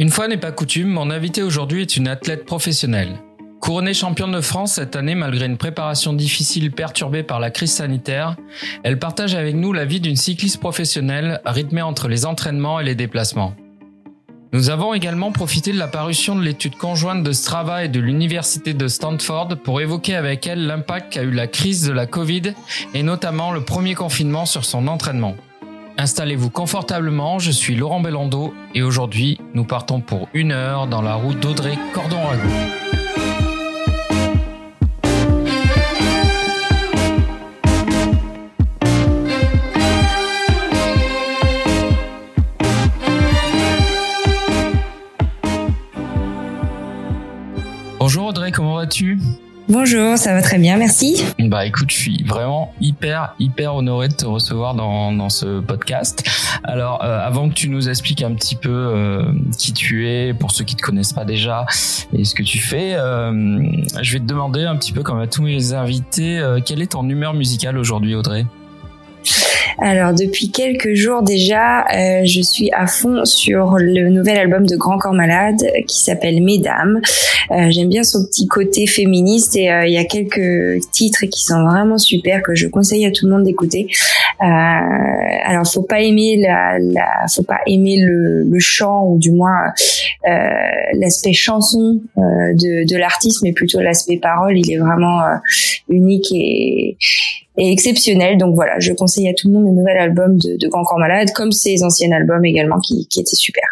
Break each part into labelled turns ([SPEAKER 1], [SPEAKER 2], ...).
[SPEAKER 1] Une fois n'est pas coutume, mon invité aujourd'hui est une athlète professionnelle. Couronnée championne de France cette année malgré une préparation difficile perturbée par la crise sanitaire, elle partage avec nous la vie d'une cycliste professionnelle rythmée entre les entraînements et les déplacements. Nous avons également profité de la parution de l'étude conjointe de Strava et de l'Université de Stanford pour évoquer avec elle l'impact qu'a eu la crise de la Covid et notamment le premier confinement sur son entraînement. Installez-vous confortablement, je suis Laurent Bellando et aujourd'hui nous partons pour une heure dans la route d'Audrey Cordon-Rago. Bonjour Audrey, comment vas-tu?
[SPEAKER 2] Bonjour, ça va très bien, merci.
[SPEAKER 1] Bah écoute, je suis vraiment hyper hyper honoré de te recevoir dans, dans ce podcast. Alors euh, avant que tu nous expliques un petit peu euh, qui tu es, pour ceux qui te connaissent pas déjà, et ce que tu fais, euh, je vais te demander un petit peu comme à tous mes invités, quelle est ton humeur musicale aujourd'hui Audrey?
[SPEAKER 2] Alors depuis quelques jours déjà, euh, je suis à fond sur le nouvel album de Grand Corps Malade qui s'appelle Mesdames. Euh, J'aime bien son petit côté féministe et euh, il y a quelques titres qui sont vraiment super que je conseille à tout le monde d'écouter. Euh, alors faut pas aimer la, la faut pas aimer le, le chant ou du moins euh, l'aspect chanson de, de l'artiste, mais plutôt l'aspect parole. Il est vraiment unique et exceptionnel. Donc voilà, je conseille à tout le monde le nouvel album de, de Grand Corps Malade, comme ses anciens albums également qui, qui étaient super.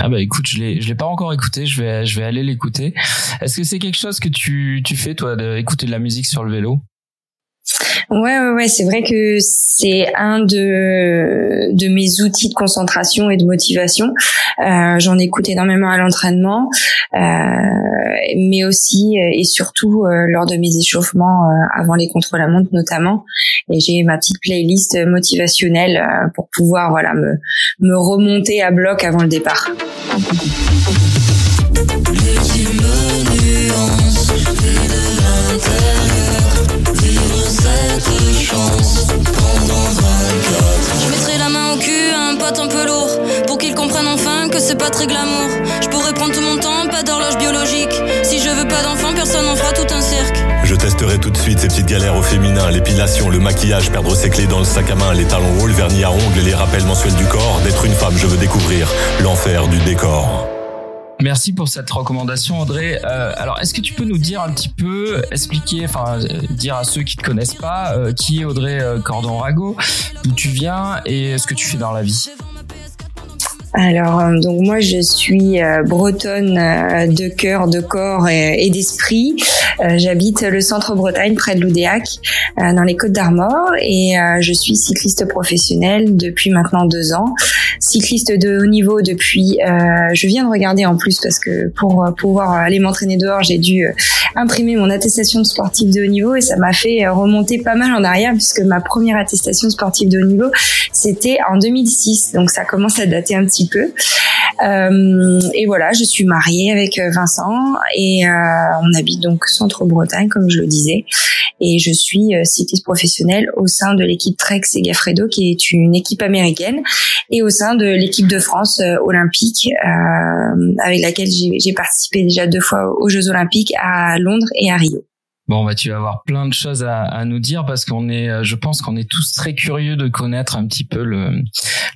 [SPEAKER 1] Ah bah écoute, je l'ai je l'ai pas encore écouté, je vais je vais aller l'écouter. Est-ce que c'est quelque chose que tu tu fais toi d'écouter de la musique sur le vélo?
[SPEAKER 2] Ouais, ouais, ouais, c'est vrai que c'est un de, de mes outils de concentration et de motivation. Euh, J'en écoute énormément à l'entraînement, euh, mais aussi et surtout euh, lors de mes échauffements euh, avant les contre-la-montre notamment. Et j'ai ma petite playlist motivationnelle euh, pour pouvoir voilà me, me remonter à bloc avant le départ.
[SPEAKER 3] Je mettrai la main au cul à un pote un peu lourd pour qu'il comprenne enfin que c'est pas très glamour. Je pourrais prendre tout mon temps, pas d'horloge biologique. Si je veux pas d'enfant, personne n'en fera tout un cirque.
[SPEAKER 4] Je testerai tout de suite ces petites galères au féminin, l'épilation, le maquillage, perdre ses clés dans le sac à main, les talons hauts, le vernis à ongles les rappels mensuels du corps. D'être une femme, je veux découvrir l'enfer du décor.
[SPEAKER 1] Merci pour cette recommandation, Audrey. Euh, alors, est-ce que tu peux nous dire un petit peu, expliquer, enfin, euh, dire à ceux qui te connaissent pas, euh, qui est Audrey Cordon-Rago, d'où tu viens et ce que tu fais dans la vie?
[SPEAKER 2] Alors, euh, donc moi, je suis euh, bretonne euh, de cœur, de corps et, d'esprit. J'habite le centre Bretagne, près de Loudéac, dans les Côtes d'Armor, et je suis cycliste professionnelle depuis maintenant deux ans. Cycliste de haut niveau depuis. je viens de regarder en plus parce que pour pouvoir aller m'entraîner dehors, j'ai dû imprimer mon attestation de sportif de haut niveau et ça m'a fait remonter pas mal en arrière puisque ma première attestation sportive de haut niveau c'était en 2006, donc ça commence à dater un petit peu. Euh, et voilà, je suis mariée avec euh, Vincent et euh, on habite donc centre-Bretagne, comme je le disais. Et je suis cycliste professionnelle au sein de l'équipe Trek Segafredo, qui est une équipe américaine, et au sein de l'équipe de France olympique, avec laquelle j'ai participé déjà deux fois aux Jeux olympiques à Londres et à Rio.
[SPEAKER 1] Bon, bah, tu vas avoir plein de choses à, à nous dire parce qu'on est, euh, je pense qu'on est tous très curieux de connaître un petit peu le,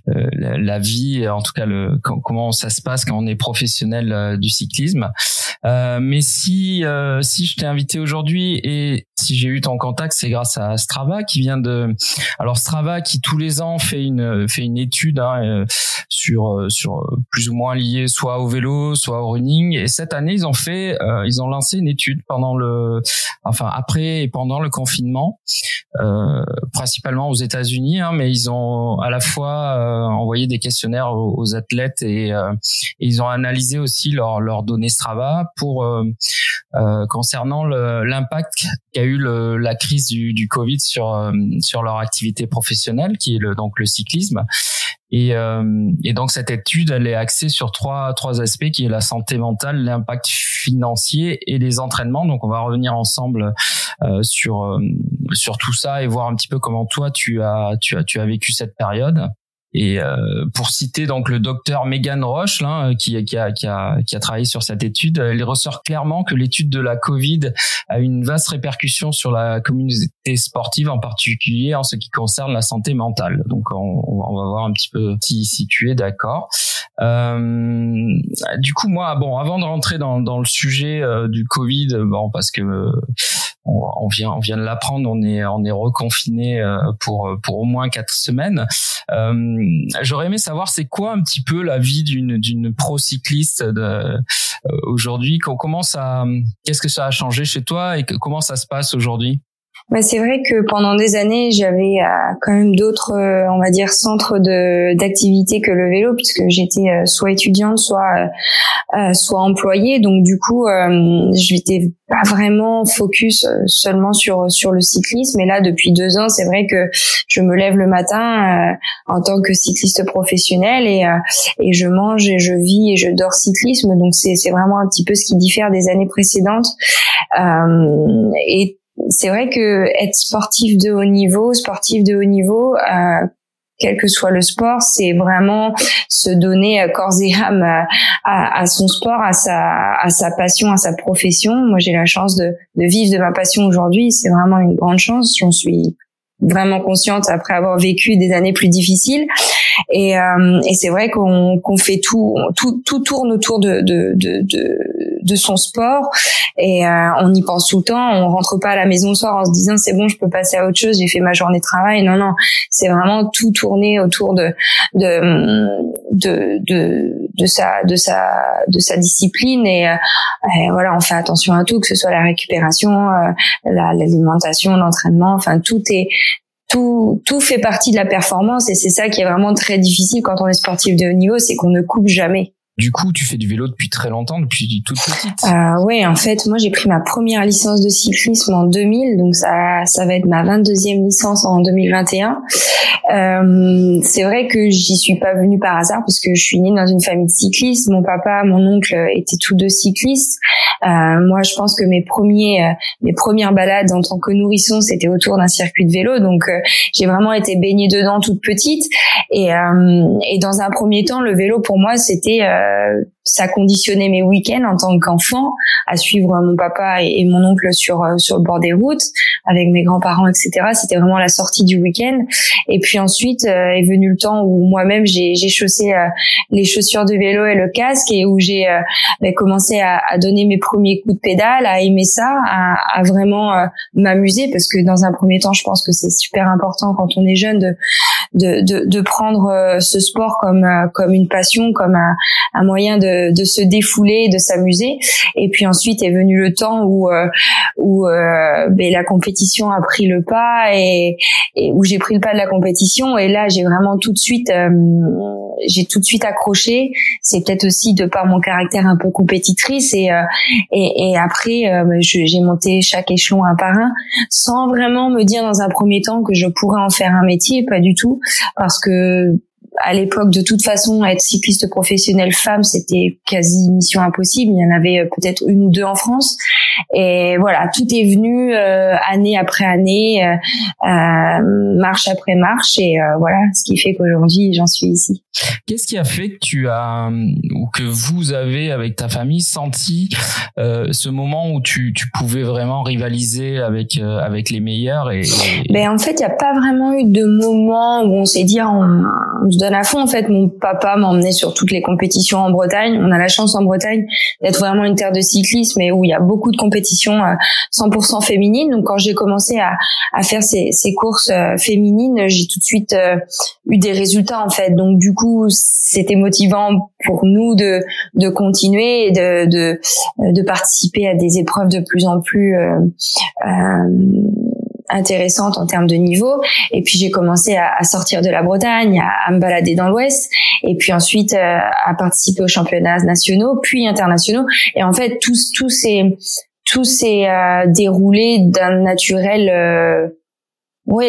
[SPEAKER 1] euh, la, vie, en tout cas le, comment ça se passe quand on est professionnel euh, du cyclisme. Euh, mais si, si je t'ai invité aujourd'hui et si j'ai eu ton contact, c'est grâce à Strava qui vient de, alors Strava qui tous les ans fait une, fait une étude hein, sur, sur plus ou moins lié soit au vélo, soit au running. Et cette année, ils ont fait, ils ont lancé une étude pendant le enfin après et pendant le confinement, euh, principalement aux États-Unis, hein, mais ils ont à la fois euh, envoyé des questionnaires aux, athlètes et, euh, ils ont analysé aussi leurs leurs données Strava pour euh, euh, concernant l'impact qu'a eu le, la crise du, du Covid sur sur leur activité professionnelle, qui est le, donc le cyclisme. Et, euh, et, donc cette étude, elle est axée sur trois trois aspects qui est la santé mentale, l'impact financier et les entraînements. Donc on va revenir ensemble euh, sur euh, sur tout ça et voir un petit peu comment toi tu as tu as tu as vécu cette période. Et pour citer donc le docteur Megan Roche, là, qui, qui, a, qui, a, qui a travaillé sur cette étude, il ressort clairement que l'étude de la Covid a une vaste répercussion sur la communauté sportive, en particulier en ce qui concerne la santé mentale. Donc on, on va voir un petit peu si, si tu es d'accord. Euh, du coup, moi, bon, avant de rentrer dans, dans le sujet euh, du Covid, bon, parce que on, vient, on vient de l'apprendre, on est, on est reconfiné euh, pour pour au moins quatre semaines. J'aurais aimé savoir c'est quoi un petit peu la vie d'une d'une pro cycliste aujourd'hui? Comment ça, qu'est-ce que ça a changé chez toi et comment ça se passe aujourd'hui?
[SPEAKER 2] Bah, c'est vrai que pendant des années, j'avais euh, quand même d'autres, euh, on va dire, centres de d'activité que le vélo, puisque j'étais euh, soit étudiante, soit soit employée. Donc du coup, je n'étais pas vraiment focus seulement sur sur le cyclisme. Et là, depuis deux ans, c'est vrai que je me lève le matin en tant que cycliste professionnel et et je mange et je vis et je dors cyclisme. Donc c'est c'est vraiment un petit peu ce qui diffère des années précédentes. et c'est vrai que être sportif de haut niveau, sportif de haut niveau, euh, quel que soit le sport, c'est vraiment se donner corps et âme à, à, son sport, à sa, à sa passion, à sa profession. Moi, j'ai la chance de, de vivre de ma passion aujourd'hui. C'est vraiment une grande chance. J'en suis vraiment consciente après avoir vécu des années plus difficiles. Et, euh, et c'est vrai qu'on qu'on fait tout, tout, tout tourne autour de, de, de, de, de son sport et euh, on y pense tout le temps. On rentre pas à la maison le soir en se disant c'est bon, je peux passer à autre chose, j'ai fait ma journée de travail. Non, non, c'est vraiment tout tourné autour de de de de, de sa de sa de sa discipline et, euh, et, voilà, on fait attention à tout, que ce soit la récupération, l'alimentation, l'entraînement, enfin tout est tout, tout fait partie de la performance et c'est ça qui est vraiment très difficile quand on est sportif de haut niveau, c'est qu'on ne coupe jamais.
[SPEAKER 1] Du coup, tu fais du vélo depuis très longtemps, depuis toute petite.
[SPEAKER 2] Euh, oui, en fait, moi j'ai pris ma première licence de cyclisme en 2000, donc ça, ça va être ma 22e licence en 2021. Euh, c'est vrai que j'y suis pas venue par hasard parce que je suis née dans une famille de cyclistes. Mon papa, mon oncle étaient tous deux cyclistes. Euh, moi, je pense que mes premiers, euh, mes premières balades en tant que nourrisson, c'était autour d'un circuit de vélo, donc euh, j'ai vraiment été baignée dedans toute petite. Et, euh, et dans un premier temps, le vélo pour moi, c'était euh, ça conditionnait mes week-ends en tant qu'enfant à suivre mon papa et, mon oncle sur euh, sur le bord des routes avec mes grands-parents etc c'était vraiment la sortie du week-end. Et puis ensuite euh, est venu le temps où moi-même j'ai chaussé les chaussures de vélo et le casque et où j'ai ben, commencé à, à, donner mes premiers coups de pédale à aimer ça à, à vraiment m'amuser parce que dans un premier temps je pense que c'est super important quand on est jeune de de de, de prendre ce sport comme comme une passion comme un, un moyen de, de se défouler, de s'amuser. Et puis ensuite est venu le temps où euh, où euh, ben, la compétition a pris le pas et, et où j'ai pris le pas de la compétition. Et là, j'ai vraiment tout de suite euh, j'ai tout de suite accroché. C'est peut-être aussi de par mon caractère un peu compétitrice et et, et après ben, j'ai monté chaque échelon un par un sans vraiment me dire dans un premier temps que je pourrais en faire un métier, pas du tout, parce que à l'époque, de toute façon, être cycliste professionnel femme, c'était quasi mission impossible. Il y en avait euh, peut-être une ou deux en France. Et voilà, tout est venu euh, année après année, euh, euh marche après marche. Et voilà, ce qui fait qu'aujourd'hui, j'en suis ici.
[SPEAKER 1] Qu'est-ce qui a fait que tu as ou que vous avez avec ta famille senti ce moment où tu, tu pouvais vraiment rivaliser avec avec les meilleurs et,
[SPEAKER 2] Ben en fait, il n'y a pas vraiment eu de moment où on s'est dit on, on se donne à fond. En fait, mon papa m'a emmené sur toutes les compétitions en Bretagne. On a la chance en Bretagne d'être vraiment une terre de cyclisme et où il y a beaucoup de compétitions 100% euh, féminines. Donc, quand j'ai commencé à, faire ces, courses euh, féminines, j'ai tout de suite euh, eu des résultats en fait. Donc, du coup, c'était motivant pour nous de, continuer et de, de, participer à des épreuves de plus en plus euh, intéressante en termes de niveau. Et puis j'ai commencé à, à, sortir de la Bretagne, à, à me balader dans l'Ouest, et puis ensuite euh, à participer aux championnats nationaux, puis internationaux. Et en fait, tout, tout s'est tout s'est euh, déroulé d'un naturel euh, oui,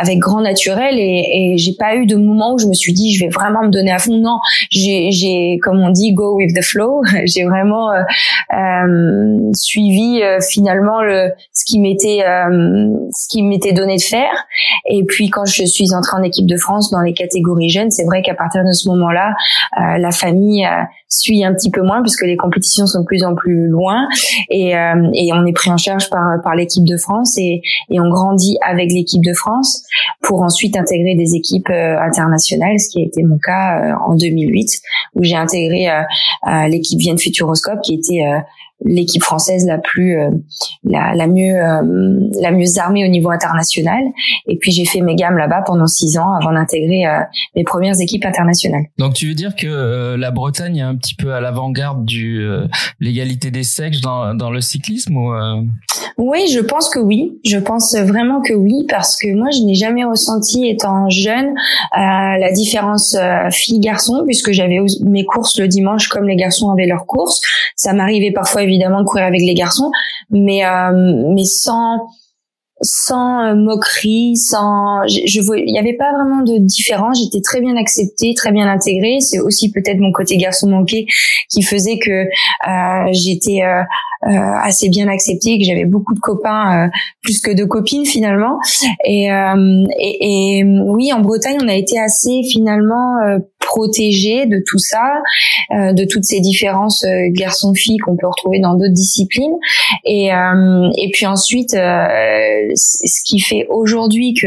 [SPEAKER 2] avec grand naturel et, et j'ai pas eu de moment où je me suis dit je vais vraiment me donner à fond. Non, j'ai, comme on dit, go with the flow. j'ai vraiment euh, euh, suivi euh, finalement le ce qui m'était euh, ce qui m'était donné de faire. Et puis quand je suis entrée en équipe de France dans les catégories jeunes, c'est vrai qu'à partir de ce moment-là, la famille suit un petit peu moins puisque les compétitions sont de plus en plus loin et, et on est pris en charge par par l'équipe de France et, et on grandit avec les équipe de France pour ensuite intégrer des équipes euh, internationales, ce qui a été mon cas euh, en 2008 où j'ai intégré euh, l'équipe Vienne Futuroscope qui était l'équipe française la plus euh, la, la mieux euh, la mieux armée au niveau international et puis j'ai fait mes gammes là-bas pendant six ans avant d'intégrer euh, mes premières équipes internationales.
[SPEAKER 1] Donc tu veux dire que la Bretagne est un petit peu à l'avant-garde du l'égalité des sexes dans, dans le cyclisme ou
[SPEAKER 2] Oui, je pense que oui. Je pense vraiment que oui parce que moi je n'ai jamais ressenti étant jeune la différence fille-garçon puisque j'avais mes courses le dimanche comme les garçons avaient leurs courses. Ça m'arrivait parfois évidemment de courir avec les garçons, mais euh, mais sans sans euh, moquerie, sans je, il n'y avait pas vraiment de différence. J'étais très bien acceptée, très bien intégrée. C'est aussi peut-être mon côté garçon manqué qui faisait que euh, j'étais euh, euh, assez bien acceptée, que j'avais beaucoup de copains plus que de copines finalement. Et, et, et, oui, en Bretagne, on a été assez finalement protégé de tout ça, euh, de toutes ces différences euh, garçons-filles qu'on peut retrouver dans d'autres disciplines. Et, euh, et puis ensuite, ce qui fait aujourd'hui que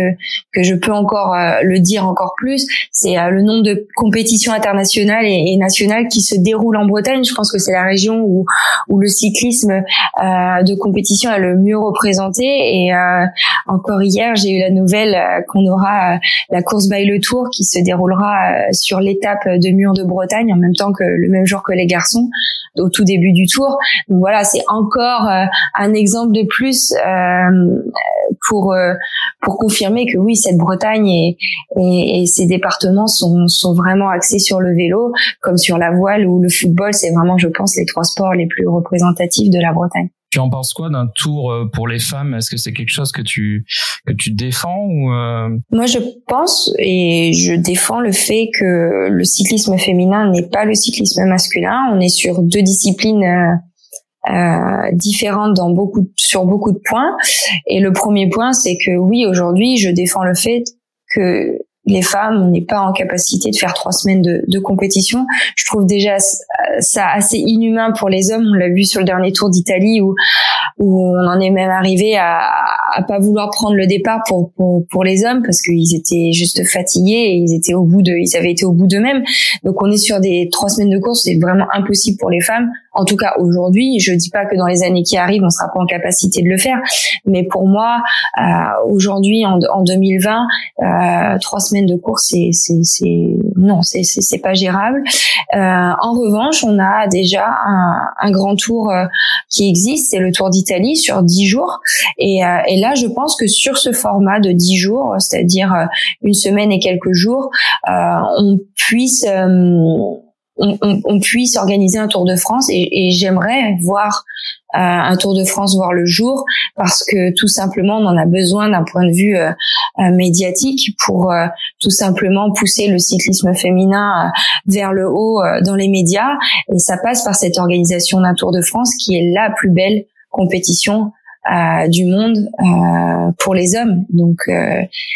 [SPEAKER 2] que je peux encore le dire encore plus, c'est le nombre de compétitions internationales et, nationales qui se déroulent en Bretagne. Je pense que c'est la région où où le cyclisme de compétition est le mieux représenté. Et encore hier, j'ai eu la nouvelle qu'on aura la course by le Tour qui se déroulera sur l'étape de Mur de Bretagne en même temps que le même jour que les garçons au tout début du tour. Donc voilà, c'est encore euh, un exemple de plus euh, pour euh, pour confirmer que oui, cette Bretagne et, et, et ces départements sont, sont vraiment axés sur le vélo, comme sur la voile ou le football. C'est vraiment, je pense, les trois sports les plus représentatifs de la Bretagne.
[SPEAKER 1] Tu en penses quoi d'un tour euh, pour les femmes? Est-ce que c'est quelque chose que tu que tu défends ou euh?
[SPEAKER 2] Moi, je pense et je défends le fait que le cyclisme féminin n'est pas le cyclisme masculin. On est sur deux disciplines euh, différentes dans beaucoup sur beaucoup de points. Et le premier point, c'est que oui, aujourd'hui, je défends le fait que les femmes, on n'est pas en capacité de faire trois semaines de, de, compétition. Je trouve déjà ça assez inhumain pour les hommes. On l'a vu sur le dernier Tour d'Italie où où on en est même arrivé à, à pas vouloir prendre le départ pour pour, pour les hommes parce qu'ils étaient juste fatigués et ils étaient au bout de ils avaient été au bout d'eux-mêmes. Donc on est sur des trois semaines de course, c'est vraiment impossible pour les femmes. En tout cas aujourd'hui, je dis pas que dans les années qui arrivent on sera pas en capacité de le faire, mais pour moi euh, aujourd'hui en, en 2020, euh, trois semaines de course c'est c'est non c'est c'est pas gérable. Euh, en revanche, on a déjà un, un grand tour euh, qui existe, c'est le Tour d'Italie sur dix jours et, euh, et là je pense que sur ce format de dix jours, c'est-à-dire euh, une semaine et quelques jours, on puisse on, on, on, puisse organiser un Tour de France et, et j'aimerais voir euh, un Tour de France voir le jour parce que tout simplement on en a besoin d'un point de vue euh, euh, médiatique pour tout simplement pousser le cyclisme féminin vers le haut dans les médias et ça passe par cette organisation d'un Tour de France qui est la plus belle compétition du monde pour les hommes. Donc,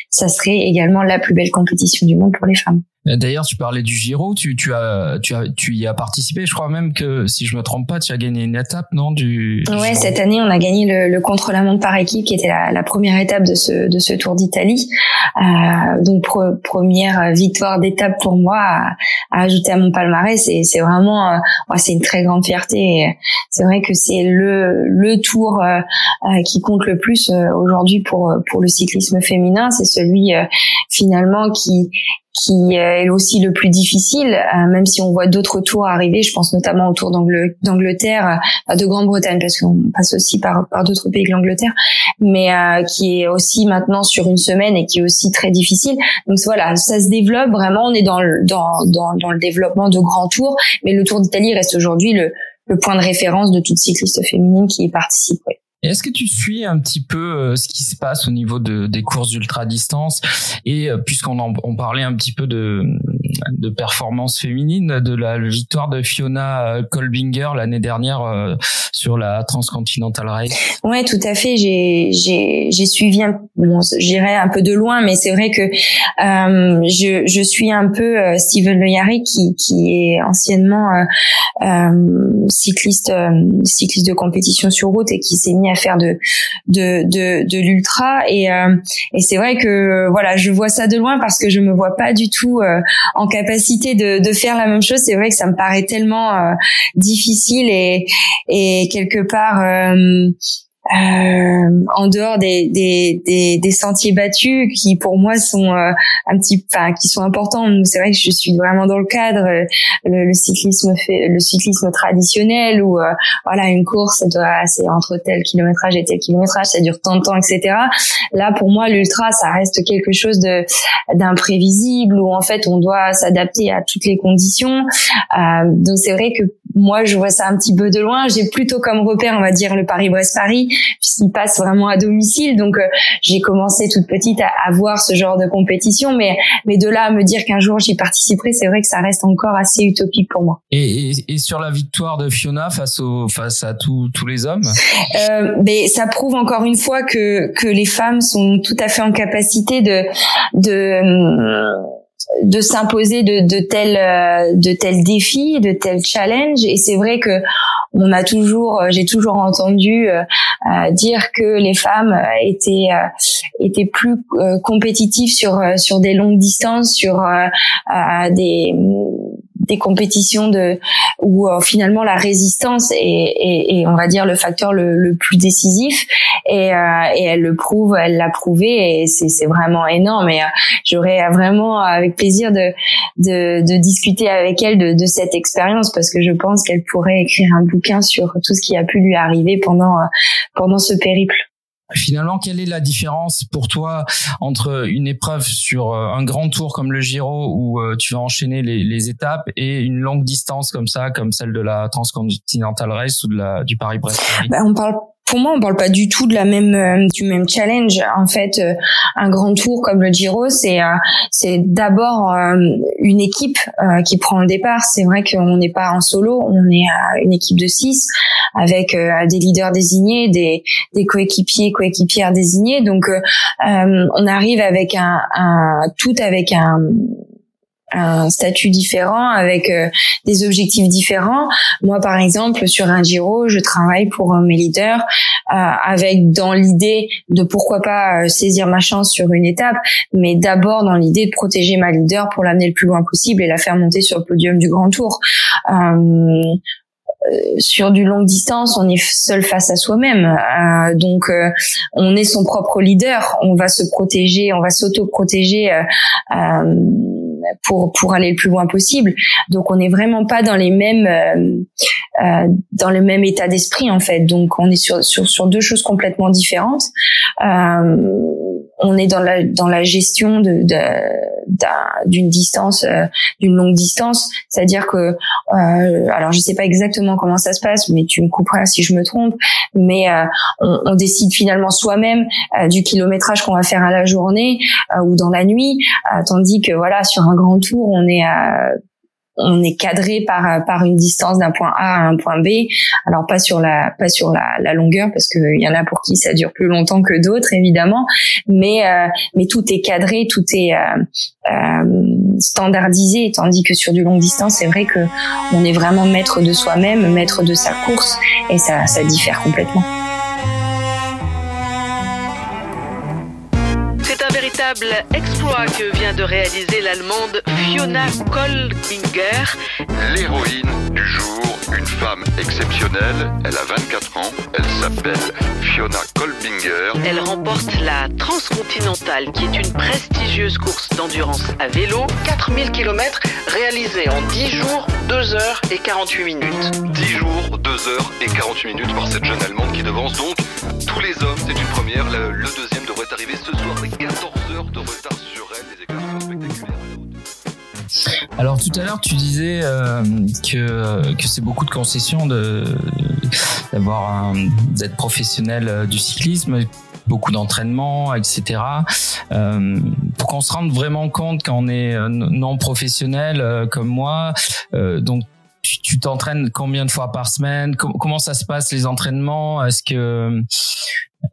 [SPEAKER 2] ça serait également la plus belle compétition du monde pour les femmes.
[SPEAKER 1] Euh, d'ailleurs, tu parlais du Giro, tu, tu as, tu as, tu y as participé. Je crois même que, si je me trompe pas, tu as gagné une étape, non, du.
[SPEAKER 2] ouais, cette année, on a gagné le, le contre-la-montre par équipe, qui était la, la, première étape de ce, de ce Tour d'Italie. Euh, donc, première victoire d'étape pour moi à, à, ajouter à mon palmarès. Et c'est vraiment, euh, c'est une très grande fierté. C'est vrai que c'est le, le Tour euh, euh, qui compte le plus aujourd'hui pour, pour le cyclisme féminin. C'est celui finalement qui qui est aussi le plus difficile, euh, même si on voit d'autres tours arriver. Je pense notamment au tour d'Angleterre, euh, de Grande-Bretagne, parce qu'on passe aussi par, d'autres pays que l'Angleterre, mais euh, qui est aussi maintenant sur une semaine et qui est aussi très difficile. Donc voilà, ça se développe vraiment. On est dans le, dans, dans, dans le développement de grands tours, mais le Tour d'Italie reste aujourd'hui le, le point de référence de toute cycliste féminine qui y participe.
[SPEAKER 1] Est-ce que tu suis un petit peu ce qui se passe au niveau de, des courses ultra distance et puisqu'on on parlait un petit peu de, de performance féminine, de la victoire de Fiona Kolbinger l'année dernière sur la Transcontinental Race.
[SPEAKER 2] Ouais, tout à fait. J'ai j'ai j'ai suivi un, bon, j'irai un peu de loin, mais c'est vrai que euh, je je suis un peu euh, Steven Le qui qui est anciennement euh, euh cycliste euh, cycliste de compétition sur route et qui s'est mis à faire de de de, de l'ultra et et c'est vrai que voilà, je vois ça de loin parce que je me vois pas du tout en capacité de de faire la même chose. C'est vrai que ça me paraît tellement difficile et et quelque part euh, en dehors des, des, des, des, sentiers battus qui pour moi sont euh, un petit enfin qui sont importants. C'est vrai que je suis vraiment dans le cadre. Le, cyclisme fait le cyclisme traditionnel où euh, voilà une course doit c'est entre tel kilométrage et tel kilométrage ça dure tant de temps etc là pour moi l'ultra ça reste quelque chose de d'imprévisible où en fait on doit s'adapter à toutes les conditions. Euh, donc c'est vrai que moi je vois ça un petit peu de loin. J'ai plutôt comme repère on va dire le Paris-Brest-Paris puisqu'il passe vraiment à domicile. Donc euh, j'ai commencé toute petite à, à, voir ce genre de compétition, mais mais de là à me dire qu'un jour j'y participerai, c'est vrai que ça reste encore assez utopique pour moi.
[SPEAKER 1] Et, et, sur la victoire de Fiona face au face à tous tous les hommes,
[SPEAKER 2] euh, mais ça prouve encore une fois que que les femmes sont tout à fait en capacité de de de s'imposer de, de tels euh, de tels défis, de tels challenges. Et c'est vrai que on a toujours, euh, j'ai toujours entendu euh, dire que les femmes étaient étaient plus compétitives sur sur des longues distances, sur des des compétitions de où euh, finalement la résistance est, est, est, on va dire le facteur le, le plus décisif. Et, euh, et elle le prouve elle l'a prouvé et c'est vraiment énorme. Et euh, j'aurais vraiment avec plaisir de, de, de discuter avec elle de, de cette expérience parce que je pense qu'elle pourrait écrire un bouquin sur tout ce qui a pu lui arriver pendant pendant ce périple
[SPEAKER 1] Finalement, quelle est la différence pour toi entre une épreuve sur euh, un grand tour comme le Giro où euh, tu vas enchaîner les, étapes et une longue distance comme ça, comme celle de la Transcontinental Race ou de la du Paris-Brest
[SPEAKER 2] bah, On parle pour moi, on parle pas du tout de la même euh, du même challenge. En fait, euh, un grand tour comme le Giro, c'est euh, c'est d'abord une équipe qui prend le départ. C'est vrai qu'on n'est pas en solo, on est une équipe de six avec des leaders désignés, des des coéquipiers, coéquipières désignés. Donc, on arrive avec un, un tout avec un un statut différent avec euh, des objectifs différents. Moi, par exemple, sur un Giro, je travaille pour mes leaders euh, avec dans l'idée de pourquoi pas euh, saisir ma chance sur une étape, mais d'abord dans l'idée de protéger ma leader pour l'amener le plus loin possible et la faire monter sur le podium du Grand Tour. sur du longue distance, on est seul face à soi-même. donc, on est son propre leader. On va se protéger, on va s'auto-protéger pour pour aller le plus loin possible. Donc on n'est vraiment pas dans les mêmes euh, euh, dans le même état d'esprit en fait. Donc on est sur sur, sur deux choses complètement différentes. Euh, on est dans la dans la gestion de, d'une distance euh, d'une longue distance, c'est-à-dire que euh, alors je sais pas exactement comment ça se passe, mais tu me couperas si je me trompe, mais euh, on, on, décide finalement soi-même du kilométrage qu'on va faire à la journée ou dans la nuit, tandis que voilà sur un grand tour on est à on est cadré par par une distance d'un point A à un point B. Alors pas sur la pas sur la, la longueur parce qu'il y en a pour qui ça dure plus longtemps que d'autres évidemment, mais euh, mais tout est cadré, tout est euh, euh, standardisé. Tandis que sur du longue distance, c'est vrai que on est vraiment maître de soi-même, maître de sa course, et ça ça diffère complètement.
[SPEAKER 5] Exploit que vient de réaliser l'Allemande Fiona Kolbinger.
[SPEAKER 6] L'héroïne du jour, une femme exceptionnelle, elle a 24 ans, elle s'appelle Fiona Kolbinger.
[SPEAKER 5] Elle remporte la Transcontinentale, qui est une prestigieuse course d'endurance à vélo, 4000 km réalisée en 10 jours, 2 heures et 48 minutes.
[SPEAKER 6] 10 jours, 2 heures et 48 minutes par cette jeune Allemande qui devance donc
[SPEAKER 1] tout à l'heure, tu disais euh, que que c'est beaucoup de concessions de d'avoir d'être professionnel euh, du cyclisme beaucoup d'entraînement, etc. Euh, pour qu'on se rende vraiment compte quand on est euh, non professionnel euh, comme moi, euh, donc tu t'entraînes combien de fois par semaine? Comment ça se passe les entraînements? Est-ce que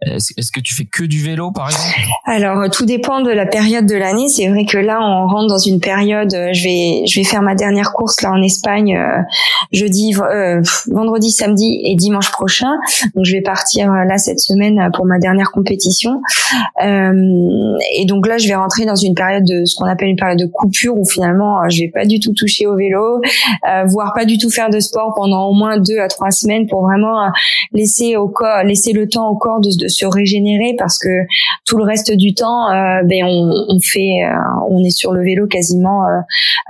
[SPEAKER 1] est-ce que tu fais que du vélo, par exemple?
[SPEAKER 2] Alors, tout dépend de la période de l'année. C'est vrai que là, on rentre dans une période. Euh, je vais, je vais faire ma dernière course là en Espagne euh, jeudi, euh, vendredi, samedi et dimanche prochain. Donc, je vais partir là cette semaine pour ma dernière compétition. et donc là, je vais rentrer dans une période de ce qu'on appelle une période de coupure où finalement, je vais pas du tout toucher au vélo, voire pas du tout faire de sport pendant au moins deux à trois semaines pour vraiment laisser au corps, laisser le temps au corps de de se régénérer parce que tout le reste du temps, euh, ben on, fait, euh, on est sur le vélo quasiment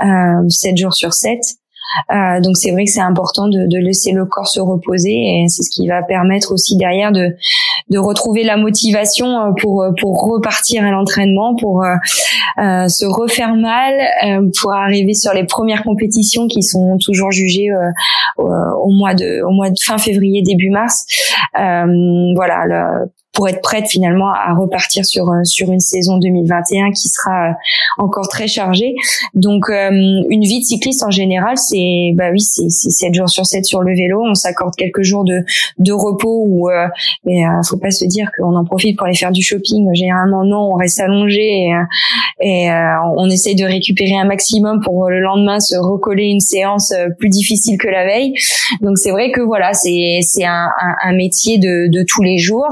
[SPEAKER 2] euh, 7 jours sur 7. Euh, donc c'est vrai que c'est important de, de, laisser le corps se reposer et c'est ce qui va permettre aussi derrière de, de retrouver la motivation pour, pour repartir à l'entraînement, pour euh, se refaire mal, euh, pour arriver sur les premières compétitions qui sont toujours jugées au mois de au mois de fin février début mars. voilà, le, pour être prête finalement à repartir sur euh, sur une saison 2021 qui sera euh, encore très chargée. Donc euh, une vie de cycliste en général, c'est bah oui, c'est c'est 7 jours sur 7 sur le vélo, on s'accorde quelques jours de de repos ou mais faut pas se dire qu'on en profite pour aller faire du shopping. Généralement non, on reste allongé et, et on essaye de récupérer un maximum pour le lendemain se recoller une séance plus difficile que la veille. Donc c'est vrai que voilà, c'est c'est un, un, un métier de de tous les jours.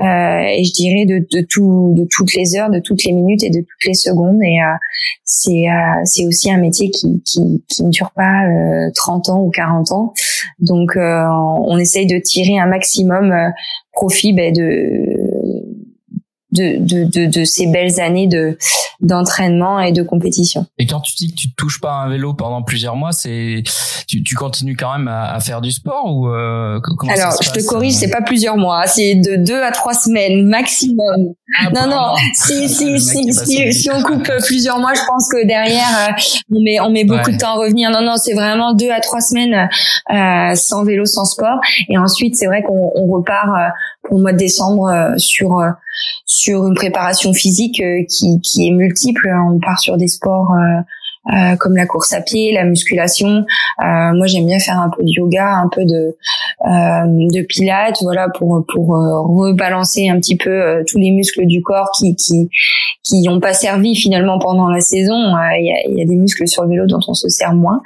[SPEAKER 2] Euh, et je dirais de, de, tout, de toutes les heures, de toutes les minutes et de toutes les secondes. Et euh, c'est euh, c'est aussi un métier qui, qui, qui ne dure pas 30 ans ou 40 ans. Donc on essaye de tirer un maximum profit ben, de de, de, de, de, ces belles années de d'entraînement et de compétition.
[SPEAKER 1] Et quand tu dis que tu te touches pas un vélo pendant plusieurs mois, c'est tu, tu continues quand même à, à faire du sport ou euh,
[SPEAKER 2] comment Alors, je te corrige, c'est pas plusieurs mois, c'est de deux à trois semaines maximum. Ah, non, non, si si si si, si, on coupe plusieurs mois, je pense que derrière euh, on met on met beaucoup de temps à revenir. Non, non, c'est vraiment deux à trois semaines euh, sans vélo, sans sport, et ensuite c'est vrai qu'on on repart euh, pour le mois de décembre euh, sur sur une préparation physique qui qui est multiple. On part sur des sports euh, comme la course à pied, la musculation. Euh, moi, j'aime bien faire un peu de yoga, un peu de euh, de pilates, voilà, pour pour euh, rebalancer un petit peu euh, tous les muscles du corps qui qui qui n'ont pas servi finalement pendant la saison. Il y a, y, a, des muscles sur le vélo dont on se sert moins.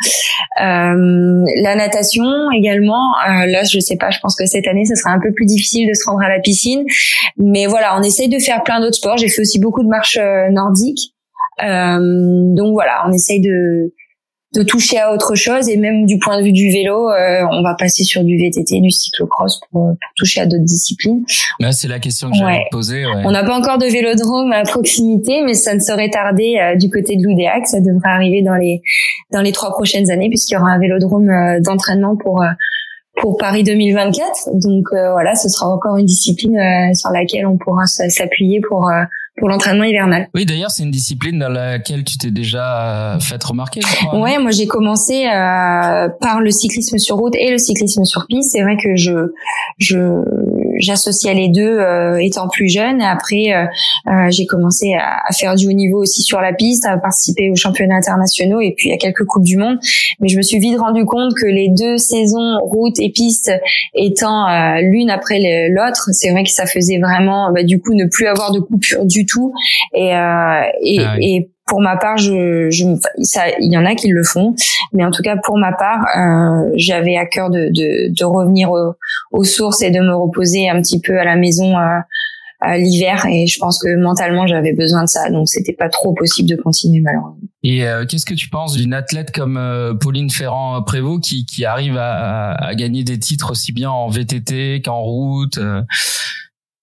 [SPEAKER 2] la natation également. là, je sais pas. Je pense que cette année, ce sera un peu plus difficile de se rendre à la piscine, mais voilà, on essaye de faire plein d'autres sports. J'ai fait aussi beaucoup de marches nordiques. Euh, donc voilà, on essaye de de toucher à autre chose et même du point de vue du vélo, euh, on va passer sur du VTT, du cyclocross pour, pour toucher à d'autres disciplines.
[SPEAKER 1] Là, c'est la question que j'allais poser. Ouais.
[SPEAKER 2] On n'a pas encore de vélodrome à proximité, mais ça ne serait tardé euh, du côté de l'Oudéac. Ça devrait arriver dans les dans les trois prochaines années puisqu'il y aura un vélodrome euh, d'entraînement pour pour Paris 2024. Donc voilà, ce sera encore une discipline sur laquelle on pourra s'appuyer pour pour l'entraînement hivernal.
[SPEAKER 1] Oui, d'ailleurs, c'est une discipline dans laquelle tu t'es déjà euh, fait remarquer.
[SPEAKER 2] Je crois, ouais, moi j'ai commencé euh, par le cyclisme sur route et le cyclisme sur piste. C'est vrai que je je j'associais les deux euh, étant plus jeune. Après, euh, euh, j'ai commencé à, à, faire du haut niveau aussi sur la piste, à participer aux championnats internationaux et puis à quelques coupes du monde. Mais je me suis vite rendu compte que les deux saisons route et piste étant l'une après l'autre, c'est vrai que ça faisait vraiment bah, du coup ne plus avoir de coupure du tout. Et, euh, et, ah et pour ma part, je, je, ça, il y en a qui le font, mais en tout cas pour ma part, euh, j'avais à cœur de, de, de revenir aux sources et de me reposer un petit peu à la maison euh, l'hiver. Et je pense que mentalement, j'avais besoin de ça, donc c'était pas trop possible de continuer malheureusement.
[SPEAKER 1] Et euh, qu'est-ce que tu penses d'une athlète comme euh, Pauline Ferrand-Prévot qui, qui arrive à, à, gagner des titres aussi bien en VTT qu'en route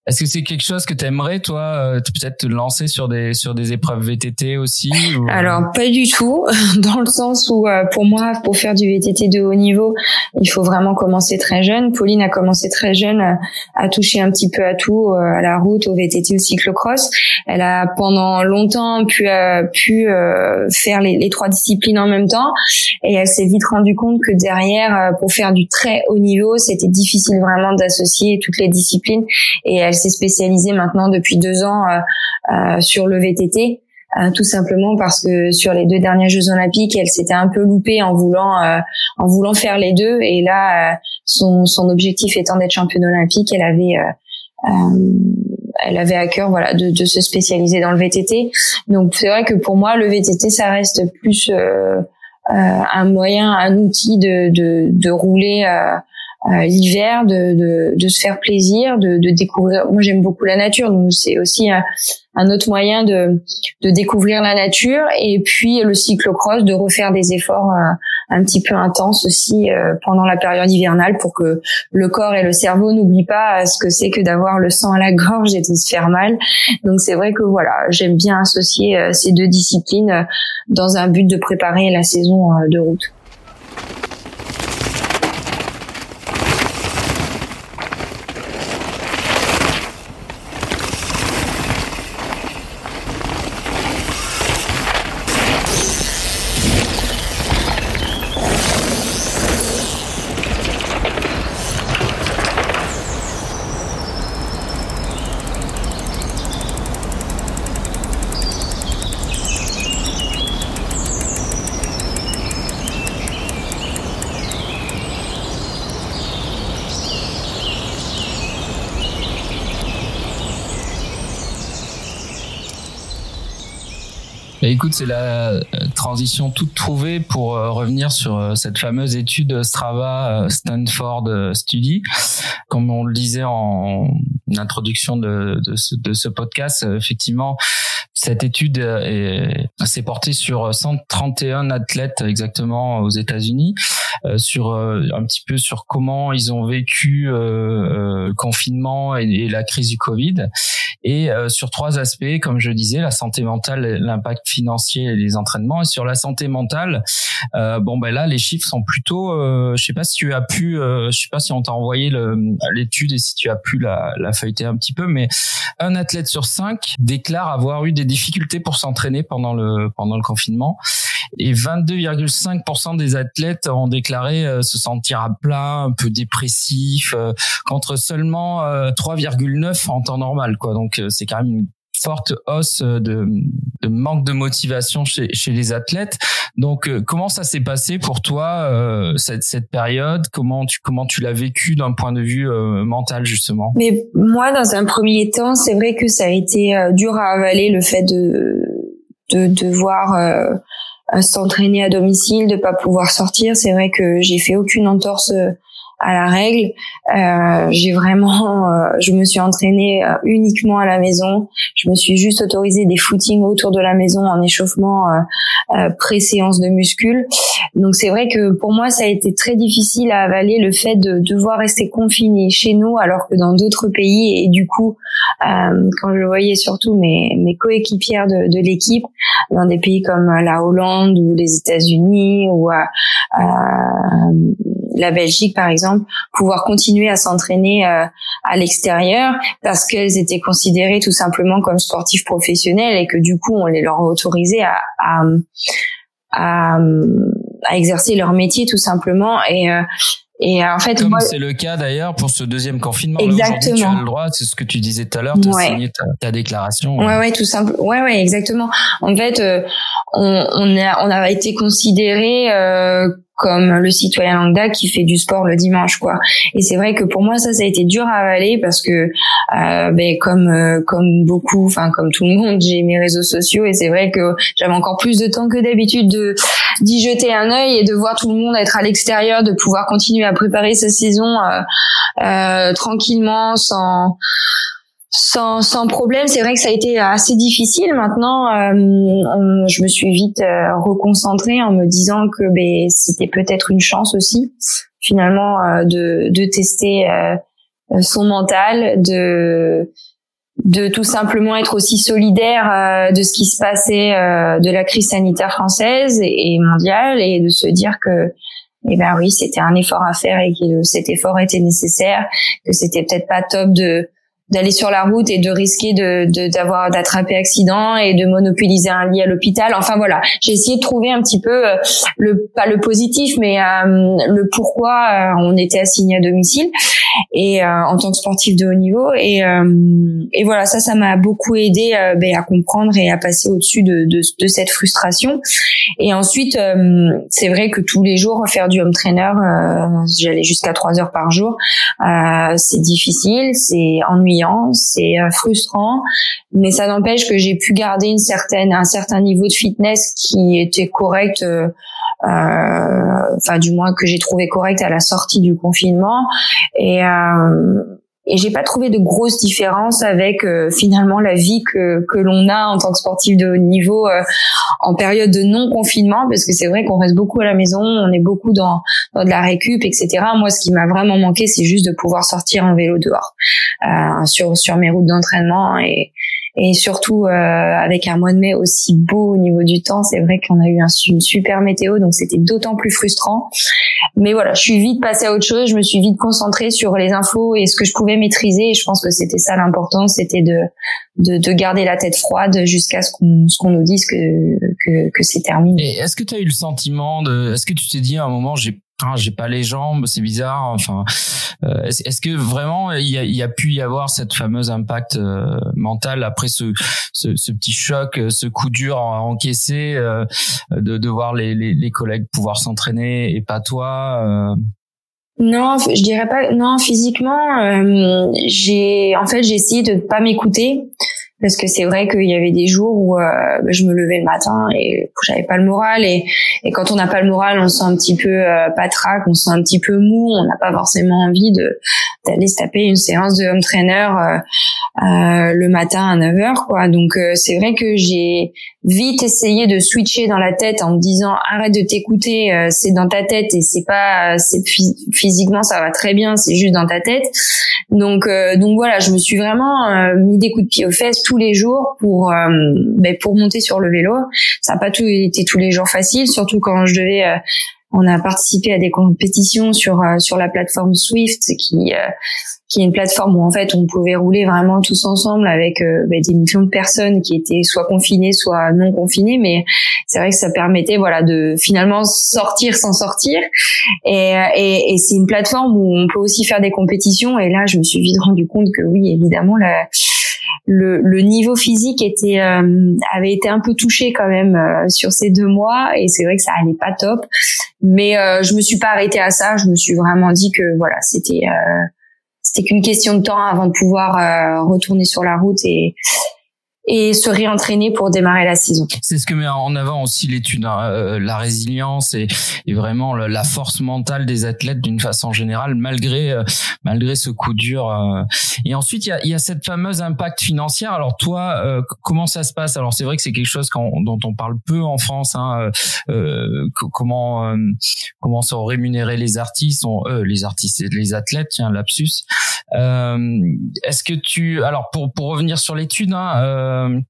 [SPEAKER 1] est-ce que c'est quelque chose que tu aimerais toi euh, peut-être te lancer sur des sur des épreuves VTT aussi
[SPEAKER 2] Alors pas du tout dans le sens où euh, pour moi pour faire du VTT de haut niveau, il faut vraiment commencer très jeune. Pauline a commencé très jeune à, toucher un petit peu à tout, à la route, au VTT, au cyclocross. Elle a pendant longtemps pu pu faire les, trois disciplines en même temps, et elle s'est vite rendue compte que derrière, pour faire du très haut niveau, c'était difficile vraiment d'associer toutes les disciplines. Et s'est spécialisée maintenant depuis deux ans sur le VTT. Euh, tout simplement parce que sur les deux derniers Jeux Olympiques, elle s'était un peu loupée en voulant euh, en voulant faire les deux. Et là, euh, son, son objectif étant d'être championne olympique, elle avait elle avait à cœur voilà de, de, se spécialiser dans le VTT. Donc c'est vrai que pour moi, le VTT, ça reste plus un moyen, un outil de de, de rouler l'hiver, de, de, de, se faire plaisir, de, de découvrir. Moi, j'aime beaucoup la nature, donc c'est aussi un, un, autre moyen de, de découvrir la nature. Et puis le cyclocross, de refaire des efforts euh, un petit peu intenses aussi euh, pendant la période hivernale pour que le corps et le cerveau n'oublient pas ce que c'est que d'avoir le sang à la gorge et de se faire mal. Donc c'est vrai que voilà, j'aime bien associer euh, ces deux disciplines dans un but de préparer la saison de route.
[SPEAKER 1] Écoute, c'est la euh, transition toute trouvée pour euh, revenir sur euh, cette fameuse étude Strava Stanford Study. Comme on le disait en introduction de, ce podcast, effectivement, cette étude s'est portée sur 131 athlètes exactement aux États-Unis, sur un petit peu sur comment ils ont vécu le confinement et, la crise du Covid, et sur trois aspects, comme je disais, la santé mentale, l'impact financier et les entraînements. Et sur la santé mentale, euh, bon ben là les chiffres sont plutôt. Euh, je sais pas si tu as pu, euh, je sais pas si on t'a envoyé l'étude et si tu as pu la, la feuilleter un petit peu, mais un athlète sur cinq déclare avoir eu des difficultés pour s'entraîner pendant le pendant le confinement et 22,5% des athlètes ont déclaré euh, se sentir à plat, un peu dépressif, euh, contre seulement 3,9 en temps normal quoi. Donc c'est quand même une forte hausse de, manque de motivation chez, chez, les athlètes. Donc, euh, comment ça s'est passé pour toi euh, cette, cette période? Comment tu comment tu l'as vécu d'un point de vue euh, mental justement?
[SPEAKER 2] Mais moi, dans un premier temps, c'est vrai que ça a été dur à avaler le fait de de devoir s'entraîner à domicile, de pas pouvoir sortir. C'est vrai que j'ai fait aucune entorse à la règle. Euh, j'ai vraiment, euh, je me suis entraînée euh, uniquement à la maison. Je me suis juste autorisé des footings autour de la maison en échauffement pré-séance de muscles. Donc c'est vrai que pour moi ça a été très difficile à avaler le fait de devoir rester confiné chez nous alors que dans d'autres pays et du coup quand je voyais surtout mes, mes coéquipières de, de l'équipe dans des pays comme la Hollande ou les États-Unis ou la Belgique par exemple pouvoir continuer à s'entraîner euh, à l'extérieur parce qu'elles étaient considérées tout simplement comme sportives professionnelles et que du coup on les leur autorisait à, à, à, à exercer leur métier tout simplement et euh, et
[SPEAKER 1] en fait, comme c'est le cas d'ailleurs pour ce deuxième confinement. Exactement. tu as le droit, c'est ce que tu disais tout à l'heure, de signer ta, ta, déclaration.
[SPEAKER 2] Ouais, ouais, tout simple. Ouais, ouais, exactement. En fait, euh, on, on, a, on a été considéré euh, comme le citoyen lambda qui fait du sport le dimanche quoi. Et c'est vrai que pour moi ça ça a été dur à avaler parce que euh, ben comme euh, comme beaucoup enfin comme tout le monde j'ai mes réseaux sociaux et c'est vrai que j'avais encore plus de temps que d'habitude de d'y jeter un œil et de voir tout le monde être à l'extérieur de pouvoir continuer à préparer sa saison euh, euh tranquillement sans sans, sans problème. C'est vrai que ça a été assez difficile. Maintenant, euh, je me suis vite euh, reconcentrée en me disant que ben, c'était peut-être une chance aussi, finalement, euh, de, de tester son mental, de de tout simplement être aussi solidaire de ce qui se passait de la crise sanitaire française et mondiale et de se dire que et ben oui, c'était un effort à faire et que cet effort était nécessaire, que c'était peut-être pas top de d'aller sur la route et de risquer de d'avoir d'attraper accident et de monopoliser un lit à l'hôpital. Enfin voilà, j'ai essayé de trouver un petit peu euh, le pas le positif, mais euh, le pourquoi euh, on était assigné à domicile et en tant que sportif de haut niveau et et voilà ça ça m'a beaucoup aidé ben, à comprendre et à passer au-dessus de, de, de cette frustration. Et ensuite c'est vrai que tous les jours faire du home trainer, j'allais jusqu'à trois heures par jour, c'est difficile, c'est ennuyant c'est euh, frustrant, mais ça n'empêche que j'ai pu garder une certaine, un certain niveau de fitness qui était correct. Euh, enfin du moins que j'ai trouvé correct à la sortie du confinement et euh, et j'ai pas trouvé de grosses différences avec euh, finalement la vie que que l'on a en tant que sportif de haut niveau euh, en période de non confinement parce que c'est vrai qu'on reste beaucoup à la maison, on est beaucoup dans dans de la récup etc. Moi ce qui m'a vraiment manqué c'est juste de pouvoir sortir en vélo dehors euh, sur sur mes routes d'entraînement et et surtout euh, avec un mois de mai aussi beau au niveau du temps, c'est vrai qu'on a eu un, une super météo, donc c'était d'autant plus frustrant. Mais voilà, je suis vite passée à autre chose, je me suis vite concentrée sur les infos et ce que je pouvais maîtriser. Et je pense que c'était ça l'important, c'était de, de, de garder la tête froide jusqu'à ce qu'on qu'on nous dise que que, que c'est terminé.
[SPEAKER 1] est-ce que tu as eu le sentiment de, est-ce que tu t'es dit à un moment j'ai ah, j'ai pas les jambes, c'est bizarre. Enfin, euh, est-ce que vraiment il y a, y a, pu y avoir cette fameuse impact euh, mental après ce, ce, ce, petit choc, euh, ce coup dur à encaisser, de, de voir les, les, les collègues pouvoir s'entraîner et pas toi
[SPEAKER 2] Non, je dirais pas. Non, physiquement, j'ai en fait j'ai essayé de pas m'écouter parce que c'est vrai qu'il y avait des jours où euh, bah, je me levais le matin et j'avais pas le moral et, quand on n'a pas le moral on se sent un petit peu euh, patraque on se sent un petit peu mou on n'a pas forcément envie de d'aller se taper une séance de home trainer euh, euh le matin à 9 heures quoi donc euh, c'est vrai que j'ai vite essayé de switcher dans la tête en me disant arrête de t'écouter c'est dans ta tête et c'est pas c'est physiquement ça va très bien c'est juste dans ta tête donc donc voilà je me suis vraiment mis des coups de pied aux fesses tous les jours pour euh, ben, pour monter sur le vélo. Ça n'a pas tout été tous les jours facile, surtout quand je devais euh, on a participé à des compétitions sur euh, sur la plateforme Swift qui qui est une plateforme où en fait on pouvait rouler vraiment tous ensemble avec ben, des millions de personnes qui étaient soit confinées soit non confinées. Mais c'est vrai que ça permettait voilà de finalement sortir sans sortir. Et, et, et c'est une plateforme où on peut aussi faire des compétitions. Et là je me suis vite rendu compte que oui évidemment la le, le niveau physique était euh, avait été un peu touché quand même euh, sur ces deux mois et c'est vrai que ça allait pas top. Mais euh, je me suis pas arrêtée à ça. Je me suis vraiment dit que voilà c'était c'était qu'une question de temps avant de pouvoir retourner sur la route et et se réentraîner pour démarrer la saison.
[SPEAKER 1] C'est ce que met en avant aussi l'étude, hein, euh, la résilience et, et vraiment la force mentale des athlètes d'une façon générale, malgré euh, malgré ce coup dur. Euh. Et ensuite, il y a, y a cette fameuse impact financier. Alors toi, comment ça se passe? Alors c'est vrai que c'est quelque chose dont on parle peu en France. Hein, comment comment sont rémunérés les artistes, sont, les artistes, les athlètes, tiens, lapsus. Est-ce que tu, alors pour pour revenir sur l'étude. Hein,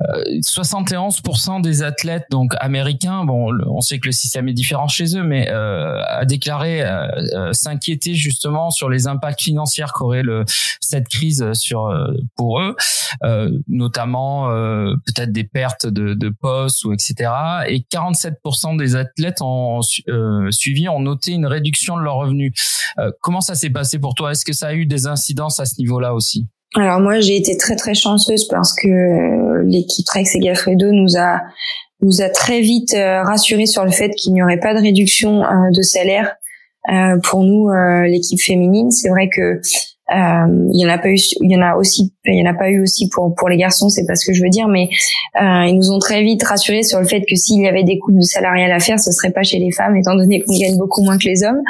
[SPEAKER 1] 71% euh, des athlètes donc américains, bon, on sait que le système est différent chez eux, mais euh, a déclaré euh, s'inquiéter justement sur les impacts financiers qu'aurait le cette crise sur pour eux, notamment peut-être des pertes de, de postes ou etc. Et 47% des athlètes ont suivi ont noté une réduction de leurs revenus. comment ça s'est passé pour toi? Est-ce que ça a eu incidences à ce niveau-là aussi
[SPEAKER 2] alors moi j'ai été très très chanceuse parce que euh, l'équipe Trek et Gaffredo nous a nous a très vite euh, rassuré sur le fait qu'il n'y aurait pas de réduction euh, de salaire pour nous l'équipe féminine. C'est vrai que il y en a pas eu, il y en a aussi, il y en a pas eu aussi pour pour les garçons, c'est pas ce que je veux dire, mais ils nous ont très vite rassurés sur le fait que s'il y avait des coupes de salariales à faire, ce serait pas chez les femmes, étant donné qu'on gagne beaucoup moins que les hommes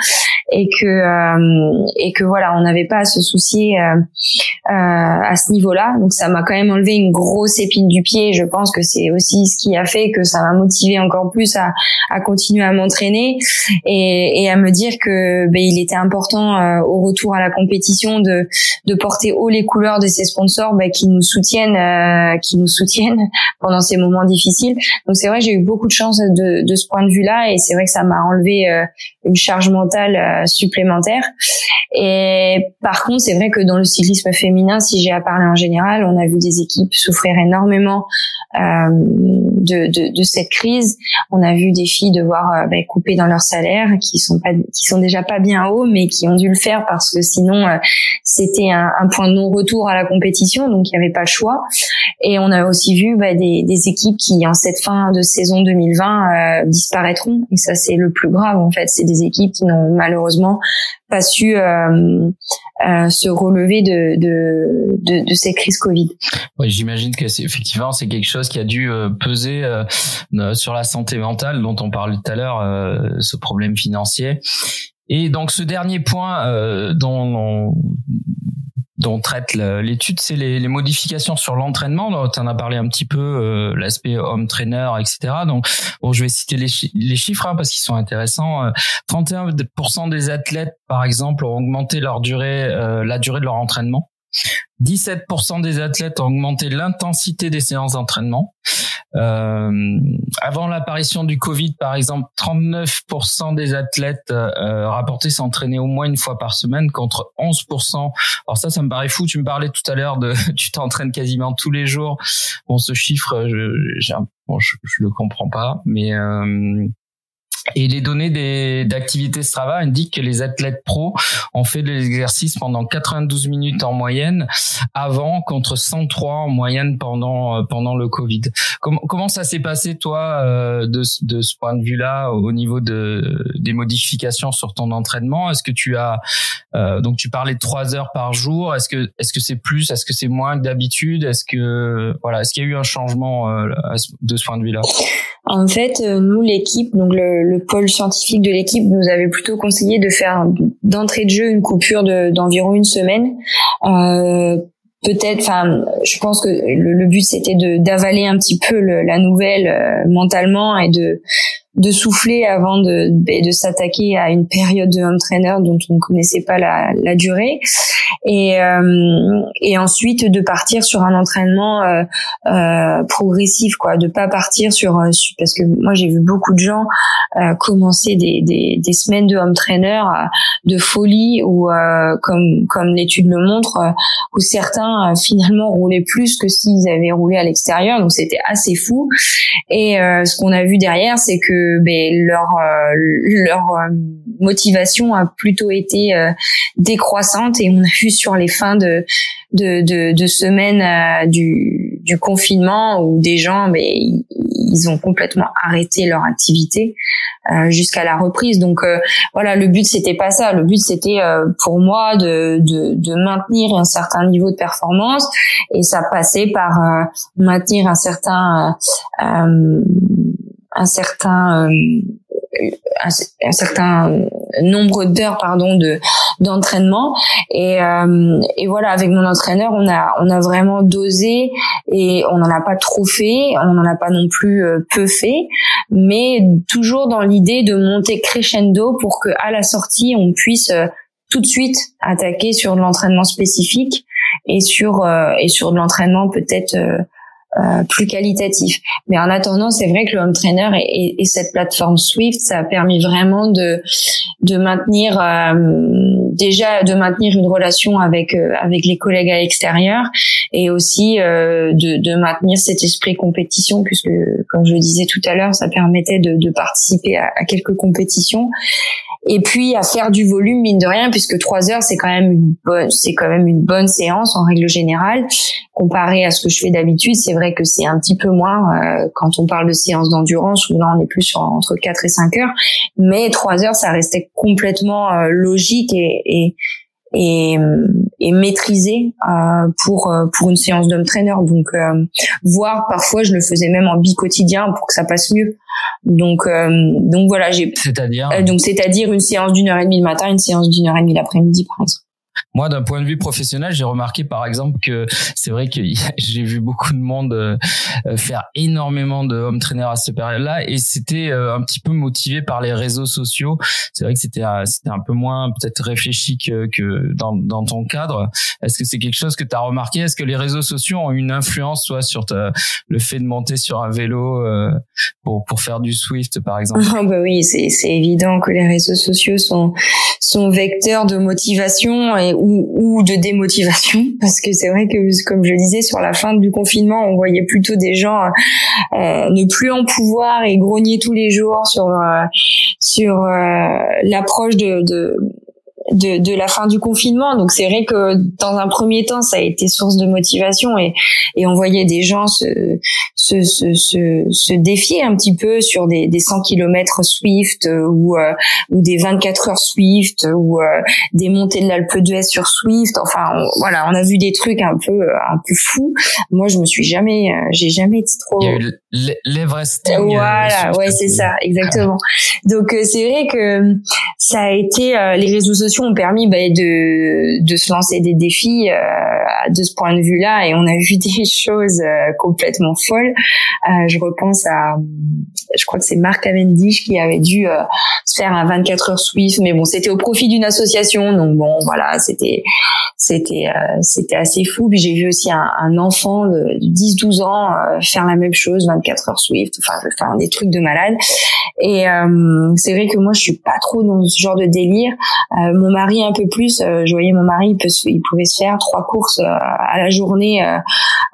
[SPEAKER 2] et que euh, et que voilà, on n'avait pas à se soucier euh, euh, à ce niveau-là. Donc ça m'a quand même enlevé une grosse épine du pied. Je pense que c'est aussi ce qui a fait que ça m'a motivé encore plus à, à continuer à m'entraîner et, et à me dire que ben, il était important au retour à la compétition de de porter haut les couleurs de ces sponsors bah, qui nous soutiennent, euh, qui nous soutiennent pendant ces moments difficiles. Donc c'est vrai, j'ai eu beaucoup de chance de, de ce point de vue-là, et c'est vrai que ça m'a enlevé euh, une charge mentale euh, supplémentaire. Et par contre, c'est vrai que dans le cyclisme féminin, si j'ai à parler en général, on a vu des équipes souffrir énormément de, de, de, cette crise. On a vu des filles devoir euh, bah, couper dans leur salaire, qui sont pas, qui sont déjà pas bien hauts, mais qui ont dû le faire parce que sinon euh, c'était un, un, point de non-retour à la compétition, donc il n'y avait pas le choix. Et on a aussi vu bah, des, des, équipes qui, en cette fin de saison 2020, euh, disparaîtront. Et ça, c'est le plus grave en fait. C'est des équipes qui n'ont malheureusement pas su euh, euh, se relever de, de, de, de, ces crises Covid.
[SPEAKER 1] Oui, j'imagine que c'est effectivement c'est quelque chose qui a dû euh, peser euh, sur la santé mentale dont on parlait tout à l'heure, ce problème financier. Et donc ce dernier point dont on, dont traite l'étude, c'est les, modifications sur l'entraînement. Tu en as parlé un petit peu, euh, l'aspect home trainer, etc. Donc, bon, je vais citer les, les chiffres hein, parce qu'ils sont intéressants. 31% euh, des athlètes, par exemple, ont augmenté leur durée, euh, la durée de leur entraînement. 17% des athlètes ont augmenté l'intensité des séances d'entraînement. Euh, avant l'apparition du Covid, par exemple, 39% des athlètes euh, rapportés s'entraîner au moins une fois par semaine contre 11%. Alors ça, ça me paraît fou. Tu me parlais tout à l'heure de tu t'entraînes quasiment tous les jours. Bon, ce chiffre, je, bon, je, je le comprends pas, mais euh, et les données d'activité Strava indiquent que les athlètes pros ont fait de l'exercice pendant 92 minutes en moyenne avant contre 103 en moyenne pendant euh, pendant le Covid. Comment, comment ça s'est passé toi euh, de, de ce point de vue-là au niveau de des modifications sur ton entraînement? Est-ce que tu as euh, donc tu parlais de trois heures par jour. Est-ce que est-ce que c'est plus? Est-ce que c'est moins que d'habitude? Est-ce que voilà Est-ce qu'il y a eu un changement de ce point de vue-là?
[SPEAKER 2] En fait, nous l'équipe donc le le pôle scientifique de l'équipe nous avait plutôt conseillé de faire d'entrée de jeu une coupure d'environ une semaine. Euh, peut-être, enfin, je pense que le, but c'était d'avaler un petit peu la nouvelle euh, mentalement et de de souffler avant de, de, s'attaquer à une période de home trainer dont on ne connaissait pas la, la durée. Et, euh, et ensuite de partir sur un entraînement euh, euh, progressif quoi. De pas partir sur euh, parce que moi j'ai vu beaucoup de gens euh, commencer des, des, des, semaines de home trainer de folie ou comme comme l'étude le montre où certains finalement roulaient plus que s'ils avaient roulé à l'extérieur. Donc c'était assez fou. Et ce qu'on a vu derrière c'est que ben, leur euh, leur euh, motivation a plutôt été euh, décroissante et on a vu sur les fins de de, de, de semaines du, du confinement où des gens ben, ils ont complètement arrêté leur activité jusqu'à la reprise. Donc voilà le but c'était pas ça. Le but c'était pour moi de, de, de maintenir un certain niveau de performance et ça passait par maintenir un certain un certain euh, un, certain nombre d'heures pardon de d'entraînement. Et euh, et voilà avec mon entraîneur on a on a vraiment dosé et on n'en a pas trop fait. On n'en a pas non plus euh, peu fait. Mais toujours dans l'idée de monter crescendo pour que à la sortie on puisse tout de suite attaquer sur de l'entraînement spécifique et sur et sur de l'entraînement peut-être euh, plus qualitatif. Mais en attendant, c'est vrai que le home trainer et, et, cette plateforme Swift, ça a permis vraiment de de maintenir euh, déjà de maintenir une relation avec euh, avec les collègues à l'extérieur et aussi de, de maintenir cet esprit compétition puisque comme je le disais tout à l'heure, ça permettait de, de participer à, à quelques compétitions et puis à faire du volume mine de rien puisque trois heures c'est quand même une bonne c'est quand même une bonne séance en règle générale. Comparé à ce que je fais d'habitude c'est vrai que c'est un petit peu moins euh, quand on parle de séance d'endurance où là on est plus sur entre 4 et 5 heures. Mais trois heures ça restait complètement euh, logique et, et et, maîtrisé euh, pour pour une séance d'homme trainer. Donc voire parfois je le faisais même en bi quotidien pour que ça passe mieux donc, euh, donc voilà, j'ai.
[SPEAKER 1] C'est-à-dire.
[SPEAKER 2] Euh, donc c'est-à-dire une séance d'une heure et demie le matin, une séance d'une heure et demie l'après-midi, par exemple.
[SPEAKER 1] Moi, d'un point de vue professionnel, j'ai remarqué par exemple que c'est vrai que j'ai vu beaucoup de monde euh, faire énormément de home trainer à cette période-là, et c'était euh, un petit peu motivé par les réseaux sociaux. C'est vrai que c'était c'était un peu moins peut-être réfléchi que, dans, dans ton cadre. Est-ce que c'est quelque chose que tu as remarqué? Est-ce que les réseaux sociaux ont une influence, soit sur le fait de monter sur un vélo pour pour faire du Swift, par exemple?
[SPEAKER 2] Bah oui, c'est évident que les réseaux sociaux sont sont vecteurs de motivation ou, de démotivation parce que c'est vrai que comme je le disais sur la fin du confinement, on voyait plutôt des gens euh, ne plus en pouvoir et grogner tous les jours sur euh, sur euh, l'approche de de, de la fin du confinement. Donc c'est vrai que dans un premier temps, ça a été source de motivation et, et on voyait des gens se, se, se, se, se défier un petit peu sur des, des 100 km Swift euh, ou, euh, ou des 24 heures Swift ou euh, des montées de l'Alpe d'Huez sur Swift. Enfin voilà, on a vu des trucs un peu un peu fous. Moi, je me suis jamais, j'ai jamais été trop.
[SPEAKER 1] Il y a eu l'Everest.
[SPEAKER 2] Voilà, ouais, c'est ça, exactement. Donc c'est vrai que ça a été les réseaux sociaux ont permis bah, de, de se lancer des défis euh, de ce point de vue-là et on a vu des choses euh, complètement folles. Euh, je repense à, je crois que c'est Marc Cavendish qui avait dû euh, se faire un 24 heures Swift, mais bon, c'était au profit d'une association, donc bon, voilà, c'était c'était c'était assez fou. Puis j'ai vu aussi un, enfant de 10-12 ans faire la même chose, 24 heures Swift, enfin, des trucs de malade. Et c'est vrai que moi, je suis pas trop dans ce genre de délire. Mari un peu plus. Euh, je voyais mon mari, il, il pouvait se faire trois courses euh, à la journée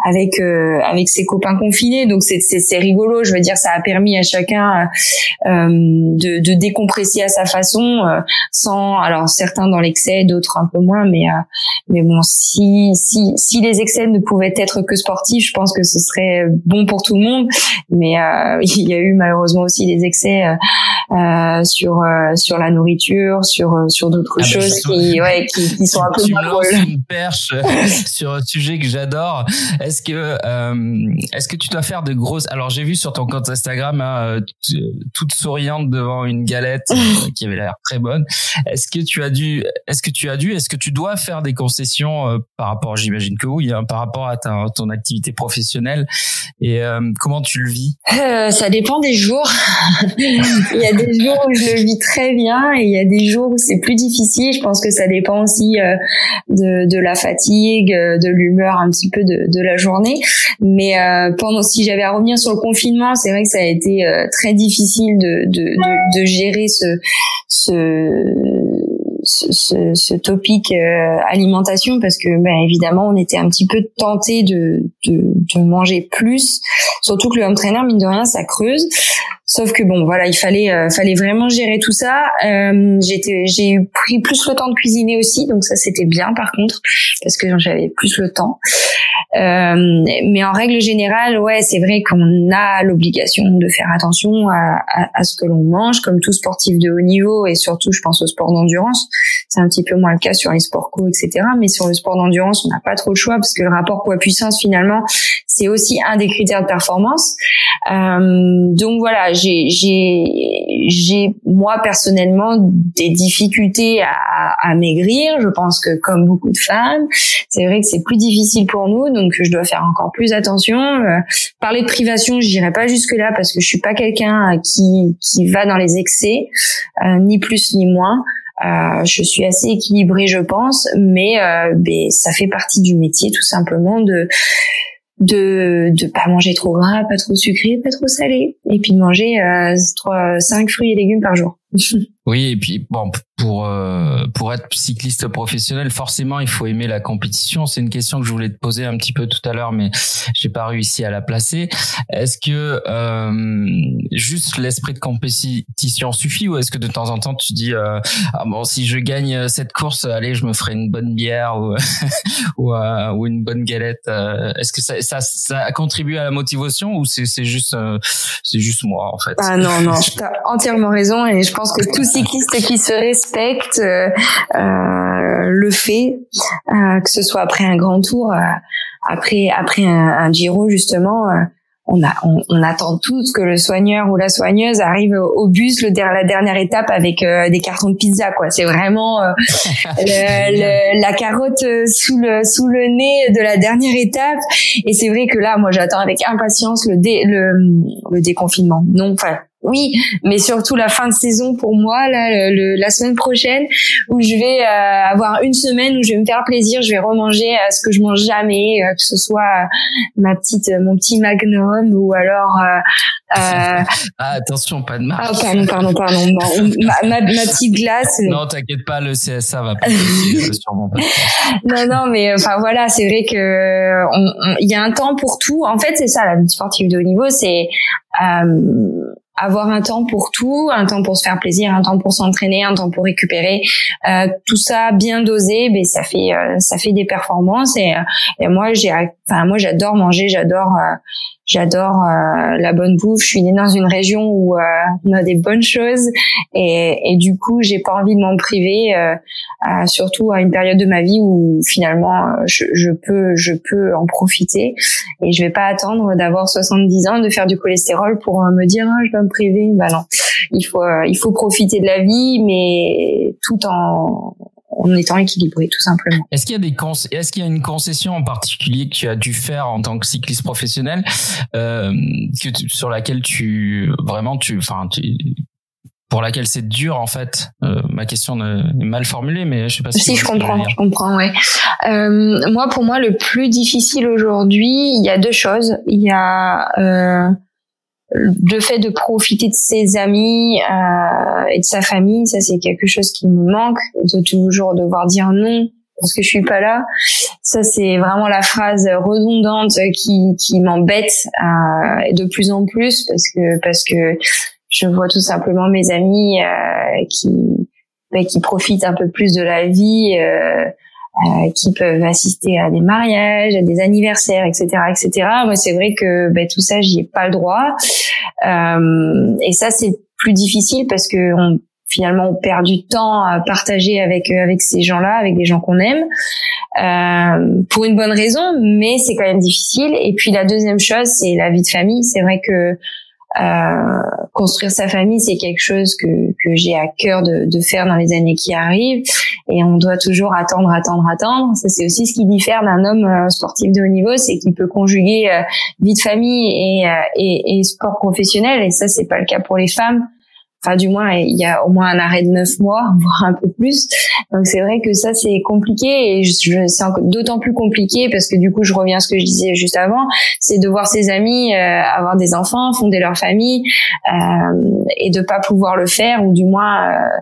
[SPEAKER 2] euh, avec avec ses copains confinés. Donc c'est c'est rigolo. Je veux dire, ça a permis à chacun de, de décompresser à sa façon, sans alors certains dans l'excès, d'autres un peu moins. Mais mais bon, si si si les excès ne pouvaient être que sportifs, je pense que ce serait bon pour tout le monde. Mais il y a eu malheureusement aussi des excès sur sur la nourriture, sur sur d'autres ah, choses qui, ouais, qui, qui, sont un peu
[SPEAKER 1] tu me une perche euh, sur un sujet que j'adore. Est-ce que euh, est-ce que tu dois faire de grosses Alors j'ai vu sur ton compte Instagram hein, toute souriante devant une galette euh, qui avait l'air très bonne. Est-ce que tu as dû Est-ce que tu as dû Est-ce que tu dois faire des concessions par rapport J'imagine que oui, hein, par rapport à ta, ton activité professionnelle. Et comment tu le vis?
[SPEAKER 2] Ça dépend des jours. il y a des jours où je le vis très bien et il y a des jours où c'est plus difficile. Je pense que ça dépend aussi euh, de, de, la fatigue, euh, de l'humeur un petit peu de, de la journée. Mais euh, pendant, si j'avais à revenir sur le confinement, c'est vrai que ça a été très difficile de, de, de, gérer ce, ce ce, ce, topic alimentation parce que ben, évidemment on était un petit peu tenté de, de, de, manger plus surtout que le home trainer mine de rien ça creuse Sauf que bon, voilà, il fallait, euh, fallait vraiment gérer tout ça. Euh, j'étais, j'ai pris plus le temps de cuisiner aussi, donc ça c'était bien par contre parce que j'avais plus le temps. Euh, mais en règle générale, ouais, c'est vrai qu'on a l'obligation de faire attention à, à, à, ce que l'on mange, comme tout sportif de haut niveau et surtout, je pense au sport d'endurance. C'est un petit peu moins le cas sur les sports co, etc. Mais sur le sport d'endurance, on n'a pas trop le choix parce que le rapport poids-puissance, finalement, c'est aussi un des critères de performance. Euh, donc voilà, j'ai, j'ai, moi personnellement des difficultés à, à, maigrir. Je pense que comme beaucoup de femmes, c'est vrai que c'est plus difficile pour nous, donc je dois faire encore plus attention. Euh, parler de privation, je dirais pas jusque là parce que je suis pas quelqu'un qui qui va dans les excès, euh, ni plus ni moins. Euh, je suis assez équilibrée, je pense, mais, euh, ben, ça fait partie du métier, tout simplement, de de de pas manger trop gras, pas trop sucré, pas trop salé, et puis de manger euh, trois, cinq fruits et légumes par jour.
[SPEAKER 1] Oui, et puis bon, pour euh, pour être cycliste professionnel, forcément, il faut aimer la compétition. C'est une question que je voulais te poser un petit peu tout à l'heure, mais j'ai pas réussi à la placer. Est-ce que euh, juste l'esprit de compétition suffit, ou est-ce que de temps en temps tu dis euh, ah bon si je gagne cette course, allez, je me ferai une bonne bière ou ou, ou, une bonne galette. est-ce que ça, ça ça contribue à la motivation ou c'est c'est juste c'est juste moi en fait
[SPEAKER 2] Ah non non, tu as entièrement raison et je pense que tout cycliste qui se respecte euh, euh, le fait, euh, que ce soit après un grand tour, après après un, un Giro justement on, a, on, attend tous que le soigneur ou la soigneuse arrive au bus le, la dernière étape avec euh, des cartons de pizza quoi. C'est vraiment euh, la carotte euh, sous le sous le nez de la dernière étape. Et c'est vrai que là moi j'attends avec impatience le dé, le, le déconfinement. Non enfin oui, mais surtout la fin de saison pour moi, là, le, la semaine prochaine, où je vais euh, avoir une semaine où je vais me faire plaisir, je vais remanger euh, ce que je mange jamais, euh, que ce soit ma petite, mon petit Magnum ou alors.
[SPEAKER 1] ah attention, pas de marque.
[SPEAKER 2] Ah pardon, pardon, pardon. ma, ma, petite glace.
[SPEAKER 1] Non, t'inquiète pas, le CSA va pas. sûrement pas.
[SPEAKER 2] non, non, mais enfin voilà, c'est vrai que il y a un temps pour tout. En fait, c'est ça la vie sportive de haut niveau, c'est avoir un temps pour tout, un temps pour se faire plaisir, un temps pour s'entraîner, un temps pour récupérer, euh, tout ça bien dosé, ben ça fait euh, ça fait des performances et, euh, et moi j'ai enfin moi j'adore manger, j'adore euh, J'adore euh, la bonne bouffe. Je suis née dans une région où euh, on a des bonnes choses et, et du coup, j'ai pas envie de m'en priver, euh, surtout à une période de ma vie où finalement je, je, peux je peux en profiter et je vais pas attendre d'avoir 70 ans de faire du cholestérol pour me dire ah, je dois me priver. Bah non, il faut il faut profiter de la vie, mais tout en en étant équilibré tout simplement.
[SPEAKER 1] Est-ce qu'il y a des est-ce qu'il y a une concession en particulier que tu as dû faire en tant que cycliste professionnel euh, que sur laquelle tu vraiment tu enfin pour laquelle c'est dur en fait. Euh, ma question est mal formulée, mais je sais pas si.
[SPEAKER 2] Si je comprends, je comprends, ouais. Euh, moi, pour moi, le plus difficile aujourd'hui, il y a deux choses. Il y a euh, le fait de profiter de ses amis euh, et de sa famille, ça c'est quelque chose qui me manque, de toujours devoir dire non parce que je suis pas là. Ça c'est vraiment la phrase redondante qui, qui m'embête euh, de plus en plus parce que parce que je vois tout simplement mes amis euh, qui bah, qui profitent un peu plus de la vie. Euh, euh, qui peuvent assister à des mariages, à des anniversaires, etc., etc. Moi, c'est vrai que ben, tout ça, j'y ai pas le droit. Euh, et ça, c'est plus difficile parce que on, finalement, on perd du temps à partager avec euh, avec ces gens-là, avec des gens qu'on aime, euh, pour une bonne raison, mais c'est quand même difficile. Et puis la deuxième chose, c'est la vie de famille. C'est vrai que euh, construire sa famille, c'est quelque chose que, que j'ai à cœur de, de, faire dans les années qui arrivent. Et on doit toujours attendre, attendre, attendre. Ça, c'est aussi ce qui diffère d'un homme euh, sportif de haut niveau, c'est qu'il peut conjuguer euh, vie de famille et, et, et, sport professionnel. Et ça, c'est pas le cas pour les femmes enfin du moins il y a au moins un arrêt de neuf mois, voire un peu plus. Donc c'est vrai que ça c'est compliqué et je, c'est d'autant plus compliqué parce que du coup je reviens à ce que je disais juste avant, c'est de voir ses amis euh, avoir des enfants, fonder leur famille euh, et de pas pouvoir le faire ou du moins euh,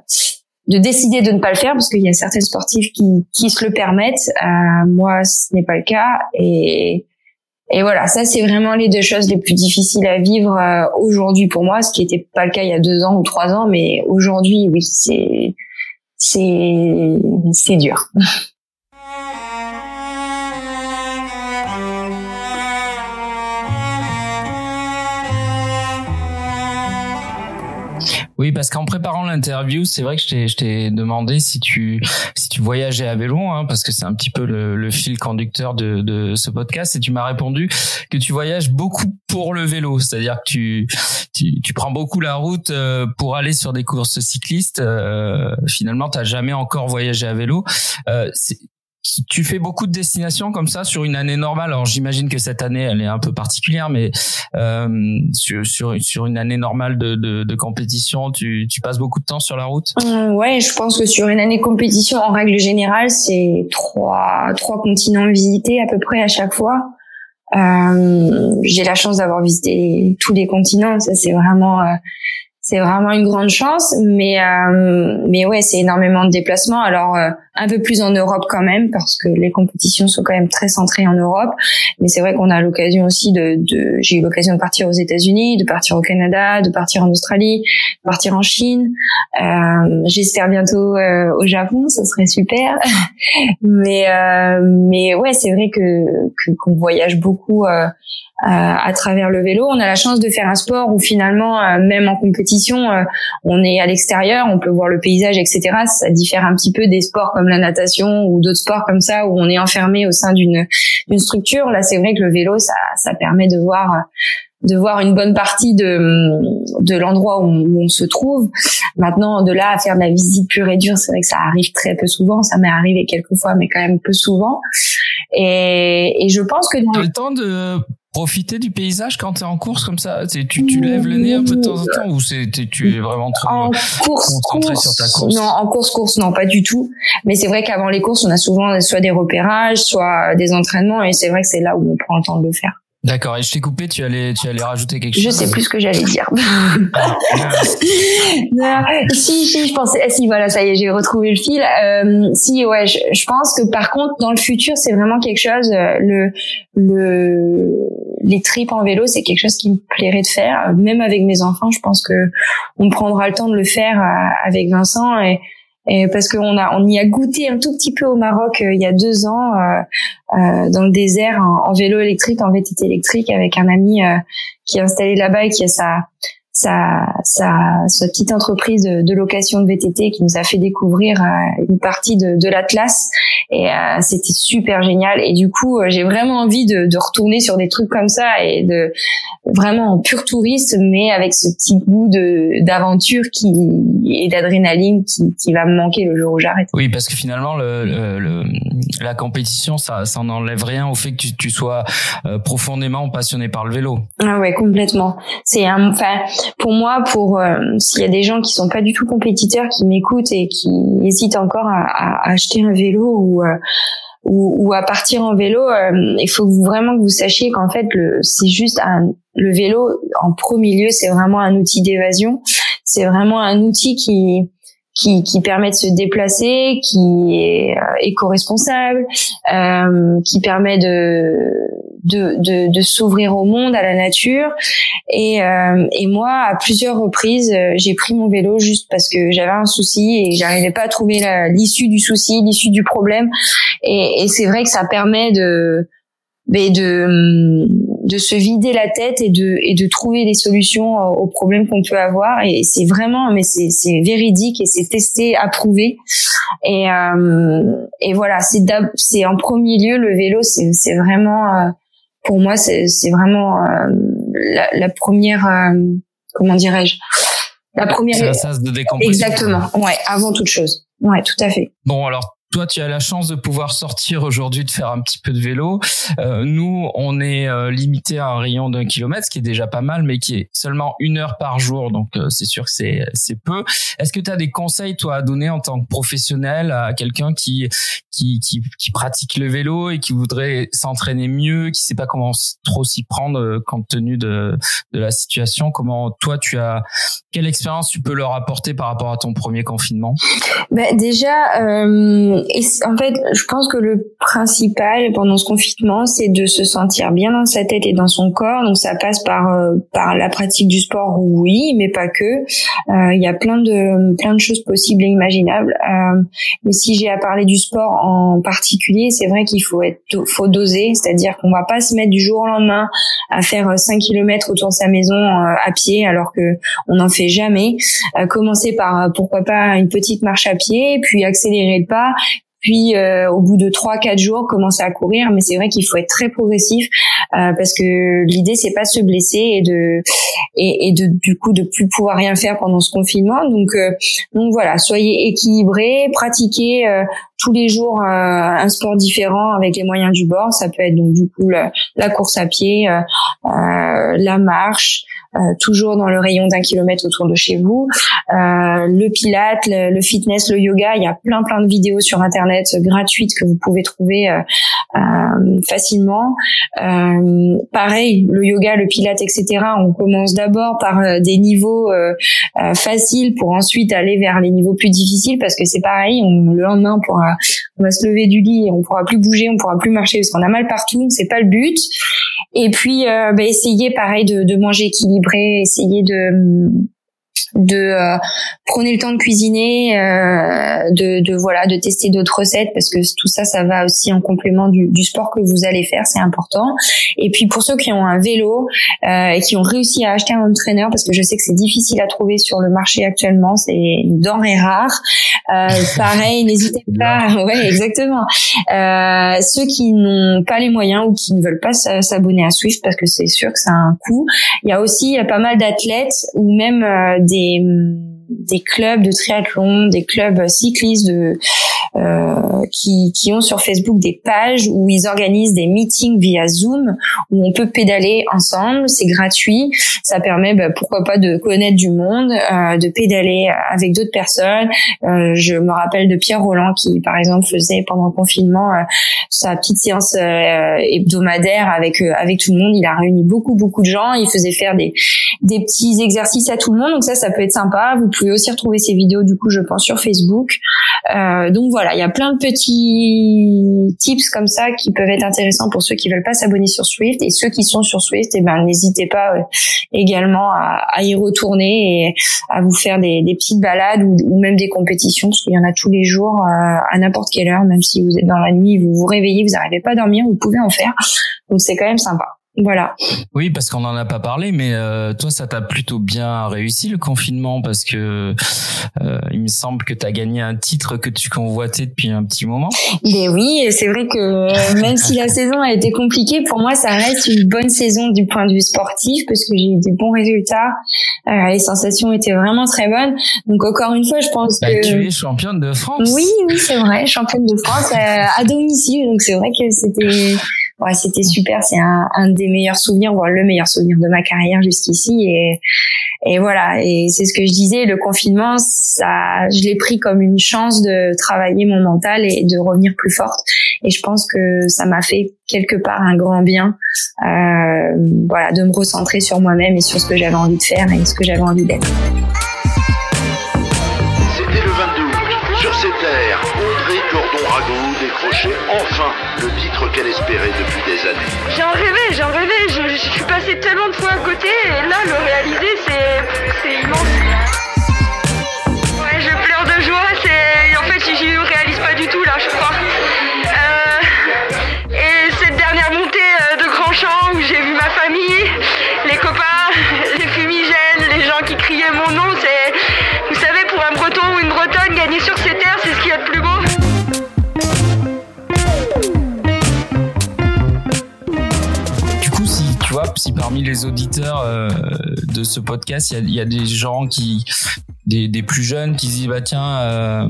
[SPEAKER 2] de décider de ne pas le faire parce qu'il y a certains sportifs qui, qui se le permettent. Euh, moi, ce n'est pas le cas et et voilà, ça c'est vraiment les deux choses les plus difficiles à vivre euh, aujourd'hui pour moi, ce qui n'était pas le cas il y a deux ans ou trois ans, mais aujourd'hui oui, c'est c'est c'est dur.
[SPEAKER 1] Oui, parce qu'en préparant l'interview, c'est vrai que je t'ai demandé si tu si tu voyageais à vélo, hein, parce que c'est un petit peu le, le, fil conducteur de, de ce podcast, et tu m'as répondu que tu voyages beaucoup pour le vélo, c'est-à-dire que tu, tu, tu prends beaucoup la route euh, pour aller sur des courses cyclistes. Euh, finalement, t'as jamais encore voyagé à vélo. Euh, tu fais beaucoup de destinations comme ça sur une année normale. Alors j'imagine que cette année elle est un peu particulière, mais euh, sur, sur, sur une année normale de, de, de compétition, tu, tu, passes beaucoup de temps sur la route?
[SPEAKER 2] Euh, ouais, je pense que sur une année compétition, en règle générale, c'est trois trois continents visités à peu près à chaque fois. Euh, j'ai la chance d'avoir visité tous les continents. Ça c'est vraiment euh, c'est vraiment une grande chance, mais euh, mais ouais, c'est énormément de déplacements. Alors un peu plus en Europe quand même, parce que les compétitions sont quand même très centrées en Europe. Mais c'est vrai qu'on a l'occasion aussi de, de j'ai eu l'occasion de partir aux États-Unis, de partir au Canada, de partir en Australie, de partir en Chine. Euh, J'espère bientôt euh, au Japon, ça serait super. mais euh, mais ouais, c'est vrai que qu'on voyage beaucoup. Euh, euh, à travers le vélo. On a la chance de faire un sport où finalement, euh, même en compétition, euh, on est à l'extérieur, on peut voir le paysage, etc. Ça diffère un petit peu des sports comme la natation ou d'autres sports comme ça où on est enfermé au sein d'une d'une structure. Là, c'est vrai que le vélo, ça, ça permet de voir de voir une bonne partie de de l'endroit où, on se trouve. Maintenant, de là à faire de la visite pure et dure, c'est vrai que ça arrive très peu souvent. Ça m'est arrivé quelques fois, mais quand même peu souvent. Et, et je pense que
[SPEAKER 1] dans... le temps de profiter du paysage quand tu es en course comme ça tu, tu lèves le nez un peu de temps en temps ou c'est tu es vraiment trop en course, concentré sur ta course?
[SPEAKER 2] Non en course course non pas du tout. Mais c'est vrai qu'avant les courses on a souvent soit des repérages soit des entraînements et c'est vrai que c'est là où on prend le temps de le faire
[SPEAKER 1] D'accord. Et je t'ai coupé. Tu allais, tu allais rajouter quelque chose.
[SPEAKER 2] Je sais plus ce que j'allais dire. non, si, si, je pensais. Si, voilà, ça y est, j'ai retrouvé le fil. Euh, si, ouais, je, je, pense que par contre, dans le futur, c'est vraiment quelque chose. Euh, le, le, les trips en vélo, c'est quelque chose qui me plairait de faire. Même avec mes enfants, je pense que on prendra le temps de le faire euh, avec Vincent et et parce qu'on a on y a goûté un tout petit peu au Maroc euh, il y a deux ans euh, euh dans le désert en, vélo électrique en VTT électrique avec un ami qui est installé là-bas et qui a sa sa, sa, sa petite entreprise de, location de VTT qui nous a fait découvrir euh, une partie de, de l'Atlas et euh, c'était super génial et du coup euh, j'ai vraiment envie de, de, retourner sur des trucs comme ça et de vraiment en pur tourisme mais avec ce petit goût de d'aventure qui et d'adrénaline qui, qui va me manquer le jour où j'arrête.
[SPEAKER 1] Oui parce que finalement le, le, la compétition ça ça n'enlève rien au fait que tu, tu sois profondément passionné par le vélo.
[SPEAKER 2] Ah ouais complètement. C'est un enfin pour moi, pour euh, s'il y a des gens qui sont pas du tout compétiteurs, qui m'écoutent et qui hésitent encore à, à, acheter un vélo ou, euh, ou, ou à partir en vélo, euh, il faut vraiment que vous sachiez qu'en fait, c'est juste un, le vélo en premier lieu, c'est vraiment un outil d'évasion. C'est vraiment un outil qui qui, qui permet de se déplacer, qui est éco-responsable, euh, qui permet de de, de, de s'ouvrir au monde, à la nature. Et, euh, et moi, à plusieurs reprises, euh, j'ai pris mon vélo juste parce que j'avais un souci et j'arrivais pas à trouver l'issue du souci, l'issue du problème. Et, et c'est vrai que ça permet de de de se vider la tête et de et de trouver des solutions aux problèmes qu'on peut avoir et c'est vraiment mais c'est c'est véridique et c'est testé approuvé et euh, et voilà c'est c'est en premier lieu le vélo c'est c'est vraiment euh, pour moi, c'est vraiment euh, la, la, première, euh, comment dirais-je,
[SPEAKER 1] la première. C'est sas de décompression.
[SPEAKER 2] Exactement. Ouais, avant toute chose. Ouais, tout à fait.
[SPEAKER 1] Bon, alors toi, tu as la chance de pouvoir sortir aujourd'hui, de faire un petit peu de vélo. Euh, nous, on est euh, limité à un rayon d'un kilomètre, ce qui est déjà pas mal, mais qui est seulement une heure par jour. Donc, euh, c'est sûr que c'est c'est peu. Est-ce que tu as des conseils, toi, à donner en tant que professionnel à quelqu'un qui, qui, qui qui pratique le vélo et qui voudrait s'entraîner mieux, qui sait pas comment trop s'y prendre euh, compte tenu de de la situation? Comment toi, tu as quelle expérience tu peux leur apporter par rapport à ton premier confinement?
[SPEAKER 2] Ben, déjà et en fait, je pense que le principal pendant ce confinement, c'est de se sentir bien dans sa tête et dans son corps. Donc ça passe par euh, par la pratique du sport, oui, mais pas que. Euh, il y a plein de plein de choses possibles et imaginables. Euh, mais si j'ai à parler du sport en particulier, c'est vrai qu'il faut être faut doser, c'est-à-dire qu'on va pas se mettre du jour au lendemain à faire 5 km autour de sa maison à pied alors que on n'en fait jamais. commencer par pourquoi pas une petite marche à pied, puis accélérer le pas puis euh, au bout de trois quatre jours commencer à courir. Mais c'est vrai qu'il faut être très progressif euh, parce que l'idée c'est pas se blesser et de et, de du coup de plus pouvoir rien faire pendant ce confinement. Donc euh, donc voilà soyez équilibrés pratiquez tous les jours un sport différent avec les moyens du bord. Ça peut être donc du coup la, course à pied la marche euh, toujours dans le rayon d'un kilomètre autour de chez vous. Euh, le pilate, le, fitness, le yoga, il y a plein plein de vidéos sur internet gratuites que vous pouvez trouver euh, facilement. pareil, le yoga, le pilate, etc. On commence d'abord par des niveaux faciles pour ensuite aller vers les niveaux plus difficiles parce que c'est pareil, on, le lendemain on pourra, on va se lever du lit et on pourra plus bouger, on pourra plus marcher parce qu'on a mal partout, c'est pas le but. Et puis, euh, bah, essayer pareil de, de manger équilibré, essayer de de euh, prenez le temps de cuisiner, euh, de, de, voilà, de tester d'autres recettes parce que tout ça, ça va aussi en complément du, du sport que vous allez faire, c'est important. Et puis pour ceux qui ont un vélo euh, et qui ont réussi à acheter un home trainer, parce que je sais que c'est difficile à trouver sur le marché actuellement, c'est une denrée rare. Euh, pareil, n'hésitez pas. Ouais, exactement. Euh, ceux qui n'ont pas les moyens ou qui ne veulent pas s'abonner à Swift parce que c'est sûr que ça a un coût. Il y a aussi pas mal d'athlètes ou même euh, des des clubs de triathlon, des clubs cyclistes de, euh, qui, qui ont sur Facebook des pages où ils organisent des meetings via Zoom où on peut pédaler ensemble. C'est gratuit. Ça permet, bah, pourquoi pas, de connaître du monde, euh, de pédaler avec d'autres personnes. Euh, je me rappelle de Pierre Roland qui, par exemple, faisait pendant le confinement euh, sa petite séance euh, hebdomadaire avec euh, avec tout le monde. Il a réuni beaucoup beaucoup de gens. Il faisait faire des des petits exercices à tout le monde. Donc ça, ça peut être sympa. Vous pouvez aussi retrouver ces vidéos, du coup, je pense, sur Facebook. Euh, donc voilà, il y a plein de petits tips comme ça qui peuvent être intéressants pour ceux qui veulent pas s'abonner sur Swift et ceux qui sont sur Swift. Eh ben, n'hésitez pas euh, également à, à, y retourner et à vous faire des, petites balades ou, ou, même des compétitions parce qu'il y en a tous les jours euh, à n'importe quelle heure, même si vous êtes dans la nuit, vous vous réveillez, vous n'arrivez pas à dormir, vous pouvez en faire. Donc c'est quand même sympa. Voilà.
[SPEAKER 1] Oui, parce qu'on n'en a pas parlé, mais euh, toi, ça t'a plutôt bien réussi le confinement parce que euh, il me semble que tu as gagné un titre que tu convoitais depuis un petit moment.
[SPEAKER 2] Mais oui, c'est vrai que même si la saison a été compliquée, pour moi, ça reste une bonne saison du point de vue sportif parce que j'ai eu des bons résultats. Euh, les sensations étaient vraiment très bonnes. Donc encore une fois, je pense
[SPEAKER 1] bah,
[SPEAKER 2] que
[SPEAKER 1] tu es championne de France.
[SPEAKER 2] Oui, oui, c'est vrai, championne de France euh, à domicile. Donc c'est vrai que c'était ouais, c'était super. C'est un, un, des meilleurs souvenirs, voire le meilleur souvenir de ma carrière jusqu'ici. Et, et voilà. Et c'est ce que je disais. Le confinement, ça, je l'ai pris comme une chance de travailler mon mental et de revenir plus forte. Et je pense que ça m'a fait quelque part un grand bien, euh, voilà, de me recentrer sur moi-même et sur ce que j'avais envie de faire et ce que j'avais envie d'être.
[SPEAKER 6] C'était le 22 août. Sur Cordon-Rago décrochait enfin le titre qu'elle espérait depuis des années.
[SPEAKER 7] J'en rêvais, j'en rêvais, je, je, suis passée tellement de fois à côté et là le réaliser c'est immense. Ouais, je pleure de joie, c'est en fait je réalise pas du tout là, je crois. Euh, et cette dernière montée euh, de Grand Champ où j'ai vu ma famille, les copains, les fumigènes, les gens qui criaient mon nom, c'est vous savez pour un breton ou une bretonne gagner sur ces terres, c'est
[SPEAKER 1] parmi les auditeurs euh, de ce podcast, il y, a, des gens qui, des, plus jeunes qui se disent bah tiens, euh,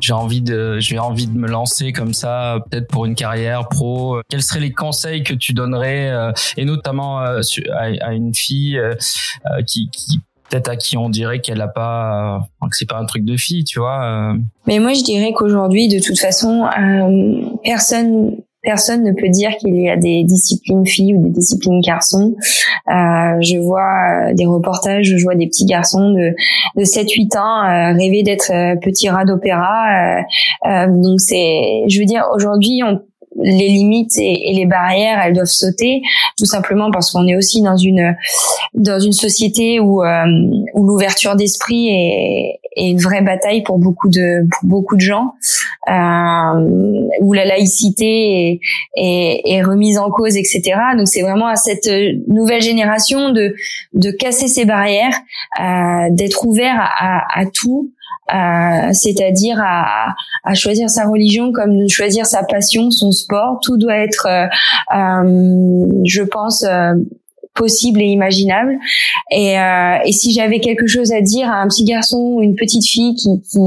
[SPEAKER 1] j'ai envie de, j'ai envie de me lancer comme ça, peut-être pour une carrière pro. Quels seraient les conseils que tu donnerais, euh, et notamment à, une fille qui, qui peut-être à qui on dirait qu'elle a pas que c'est pas un truc de fille tu vois
[SPEAKER 2] mais moi je dirais qu'aujourd'hui de toute façon personne personne ne peut dire qu'il y a des disciplines filles ou des disciplines garçons. Euh, je vois euh, des reportages, je vois des petits garçons de, de 7-8 ans euh, rêver d'être euh, petit rat d'opéra. Euh, donc c'est, je veux dire, aujourd'hui, on les limites et, et, les barrières, elles doivent sauter, tout simplement parce qu'on est aussi dans une dans une société où euh, où l'ouverture d'esprit est, est, une vraie bataille pour beaucoup de pour beaucoup de gens, euh, où la laïcité est, est, est, remise en cause, etc. Donc c'est vraiment à cette nouvelle génération de de casser ces barrières, euh, d'être ouvert à, à tout. Euh, c'est-à-dire à, à, choisir sa religion comme choisir sa passion, son sport. Tout doit être, euh, euh je pense, euh, possible et imaginable. Et, euh, et si j'avais quelque chose à dire à un petit garçon ou une petite fille qui, qui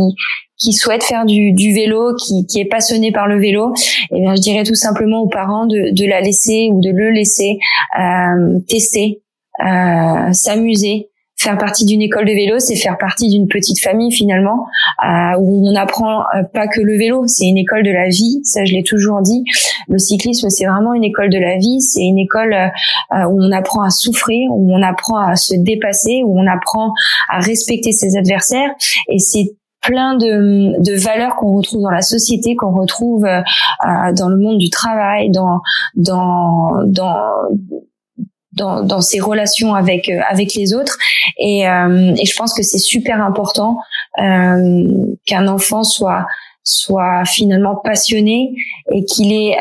[SPEAKER 2] qui souhaite faire du, du vélo, qui, qui, est passionné par le vélo, eh bien je dirais tout simplement aux parents de, de la laisser ou de le laisser euh, tester, euh, s'amuser, faire partie d'une école de vélo, c'est faire partie d'une petite famille finalement euh, où on n'apprend euh, pas que le vélo, c'est une école de la vie. Ça, je l'ai toujours dit. Le cyclisme, c'est vraiment une école de la vie. C'est une école euh, où on apprend à souffrir, où on apprend à se dépasser, où on apprend à respecter ses adversaires. Et c'est plein de, de valeurs qu'on retrouve dans la société, qu'on retrouve dans le monde du travail, dans dans dans dans, dans ses relations avec avec les autres. Et, et je pense que c'est super important qu'un enfant soit soit finalement passionné et qu'il ait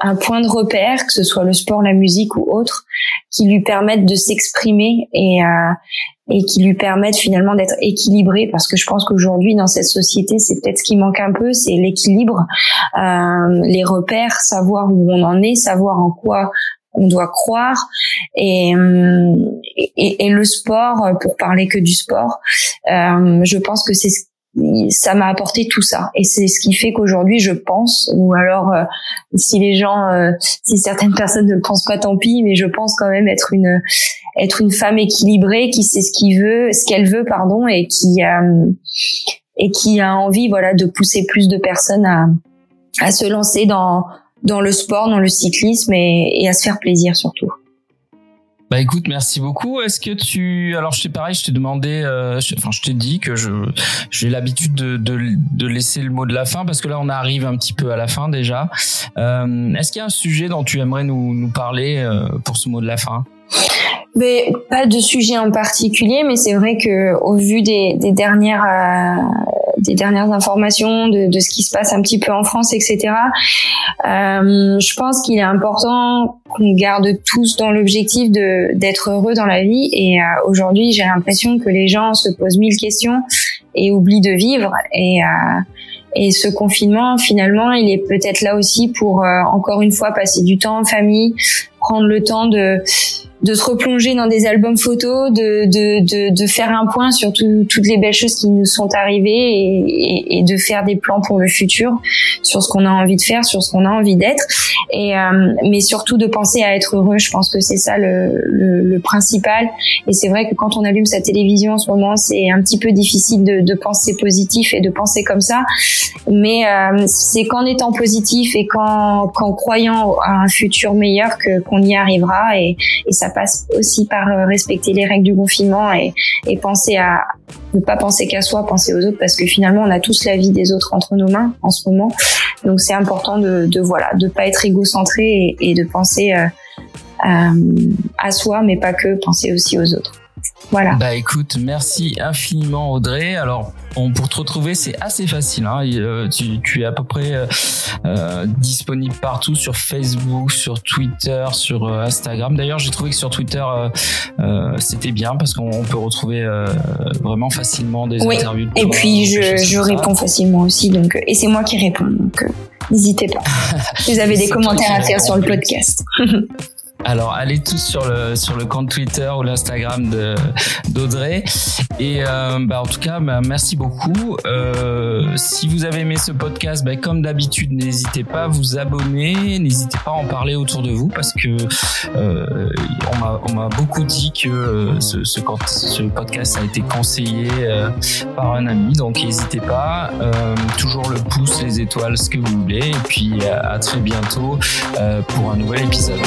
[SPEAKER 2] un point de repère, que ce soit le sport, la musique ou autre, qui lui permettent de s'exprimer et euh, et qui lui permettent finalement d'être équilibré. Parce que je pense qu'aujourd'hui dans cette société c'est peut-être ce qui manque un peu c'est l'équilibre euh, les repères savoir où on en est savoir en quoi on doit croire. Et, et, et le sport pour parler que du sport euh, je pense que c'est ce ça m'a apporté tout ça. Et c'est ce qui fait qu'aujourd'hui je pense ou alors euh, si les gens euh, si certaines personnes ne pensent pas tant pis mais je pense quand même être une être une femme équilibrée qui sait ce qu'il veut ce qu'elle veut pardon et qui euh, et qui a envie voilà de pousser plus de personnes à à se lancer dans dans le sport dans le cyclisme et, et à se faire plaisir surtout
[SPEAKER 1] bah écoute, merci beaucoup. Est-ce que tu, alors je t'ai pareil, je t'ai demandé, euh, enfin je t'ai dit que je j'ai l'habitude de, de, de laisser le mot de la fin parce que là on arrive un petit peu à la fin déjà. Euh, Est-ce qu'il y a un sujet dont tu aimerais nous, nous parler euh, pour ce mot de la fin?
[SPEAKER 2] Mais pas de sujet en particulier, mais c'est vrai que au vu des, des dernières des dernières informations de, de, ce qui se passe un petit peu en France, etc. Euh, je pense qu'il est important qu'on garde tous dans l'objectif de d'être heureux dans la vie. Et euh, aujourd'hui, j'ai l'impression que les gens se posent mille questions et oublient de vivre. Et euh, et ce confinement, finalement, il est peut-être là aussi pour euh, encore une fois passer du temps en famille, prendre le temps de de se replonger dans des albums photos, de, de, de, de faire un point sur toutes les belles choses qui nous sont arrivées et, et, de faire des plans pour le futur sur ce qu'on a envie de faire, sur ce qu'on a envie d'être. Et euh, mais surtout de penser à être heureux. Je pense que c'est ça le, le, le, principal. Et c'est vrai que quand on allume sa télévision en ce moment, c'est un petit peu difficile de, de penser positif et de penser comme ça. Mais euh, c'est qu'en étant positif et qu'en croyant à un futur meilleur que qu'on y arrivera. Et, et ça passe aussi par euh, respecter les règles du confinement et, penser à ne pas penser qu'à soi, penser aux autres, parce que finalement on a tous la vie des autres entre nos mains en ce moment. Donc c'est important de, de voilà, de pas être égocentré et, de penser euh, euh, à soi, mais pas que, penser aussi aux autres. Voilà.
[SPEAKER 1] Bah écoute, merci infiniment Audrey. Alors on, pour te retrouver, c'est assez facile. Hein. Euh, tu, tu, es à peu près euh, euh, disponible partout sur Facebook, sur Twitter, sur Instagram. D'ailleurs, j'ai trouvé que sur Twitter, c'était bien parce qu'on peut retrouver vraiment facilement des
[SPEAKER 2] oui.
[SPEAKER 1] interviews.
[SPEAKER 2] Et puis je, je réponds facilement aussi, donc et c'est moi qui réponds. Donc n'hésitez pas. Vous avez des commentaires à faire sur le podcast.
[SPEAKER 1] Alors allez tous sur le sur le compte Twitter ou l'Instagram de d'Audrey et euh, bah, en tout cas bah, merci beaucoup. Euh, si vous avez aimé ce podcast, bah, comme d'habitude n'hésitez pas à vous abonner, n'hésitez pas à en parler autour de vous parce que euh, on m'a beaucoup dit que euh, ce ce, podcast a été conseillé euh, par un ami donc n'hésitez pas. Euh, toujours le pouce, les étoiles, ce que vous voulez et puis à très bientôt pour un nouvel épisode.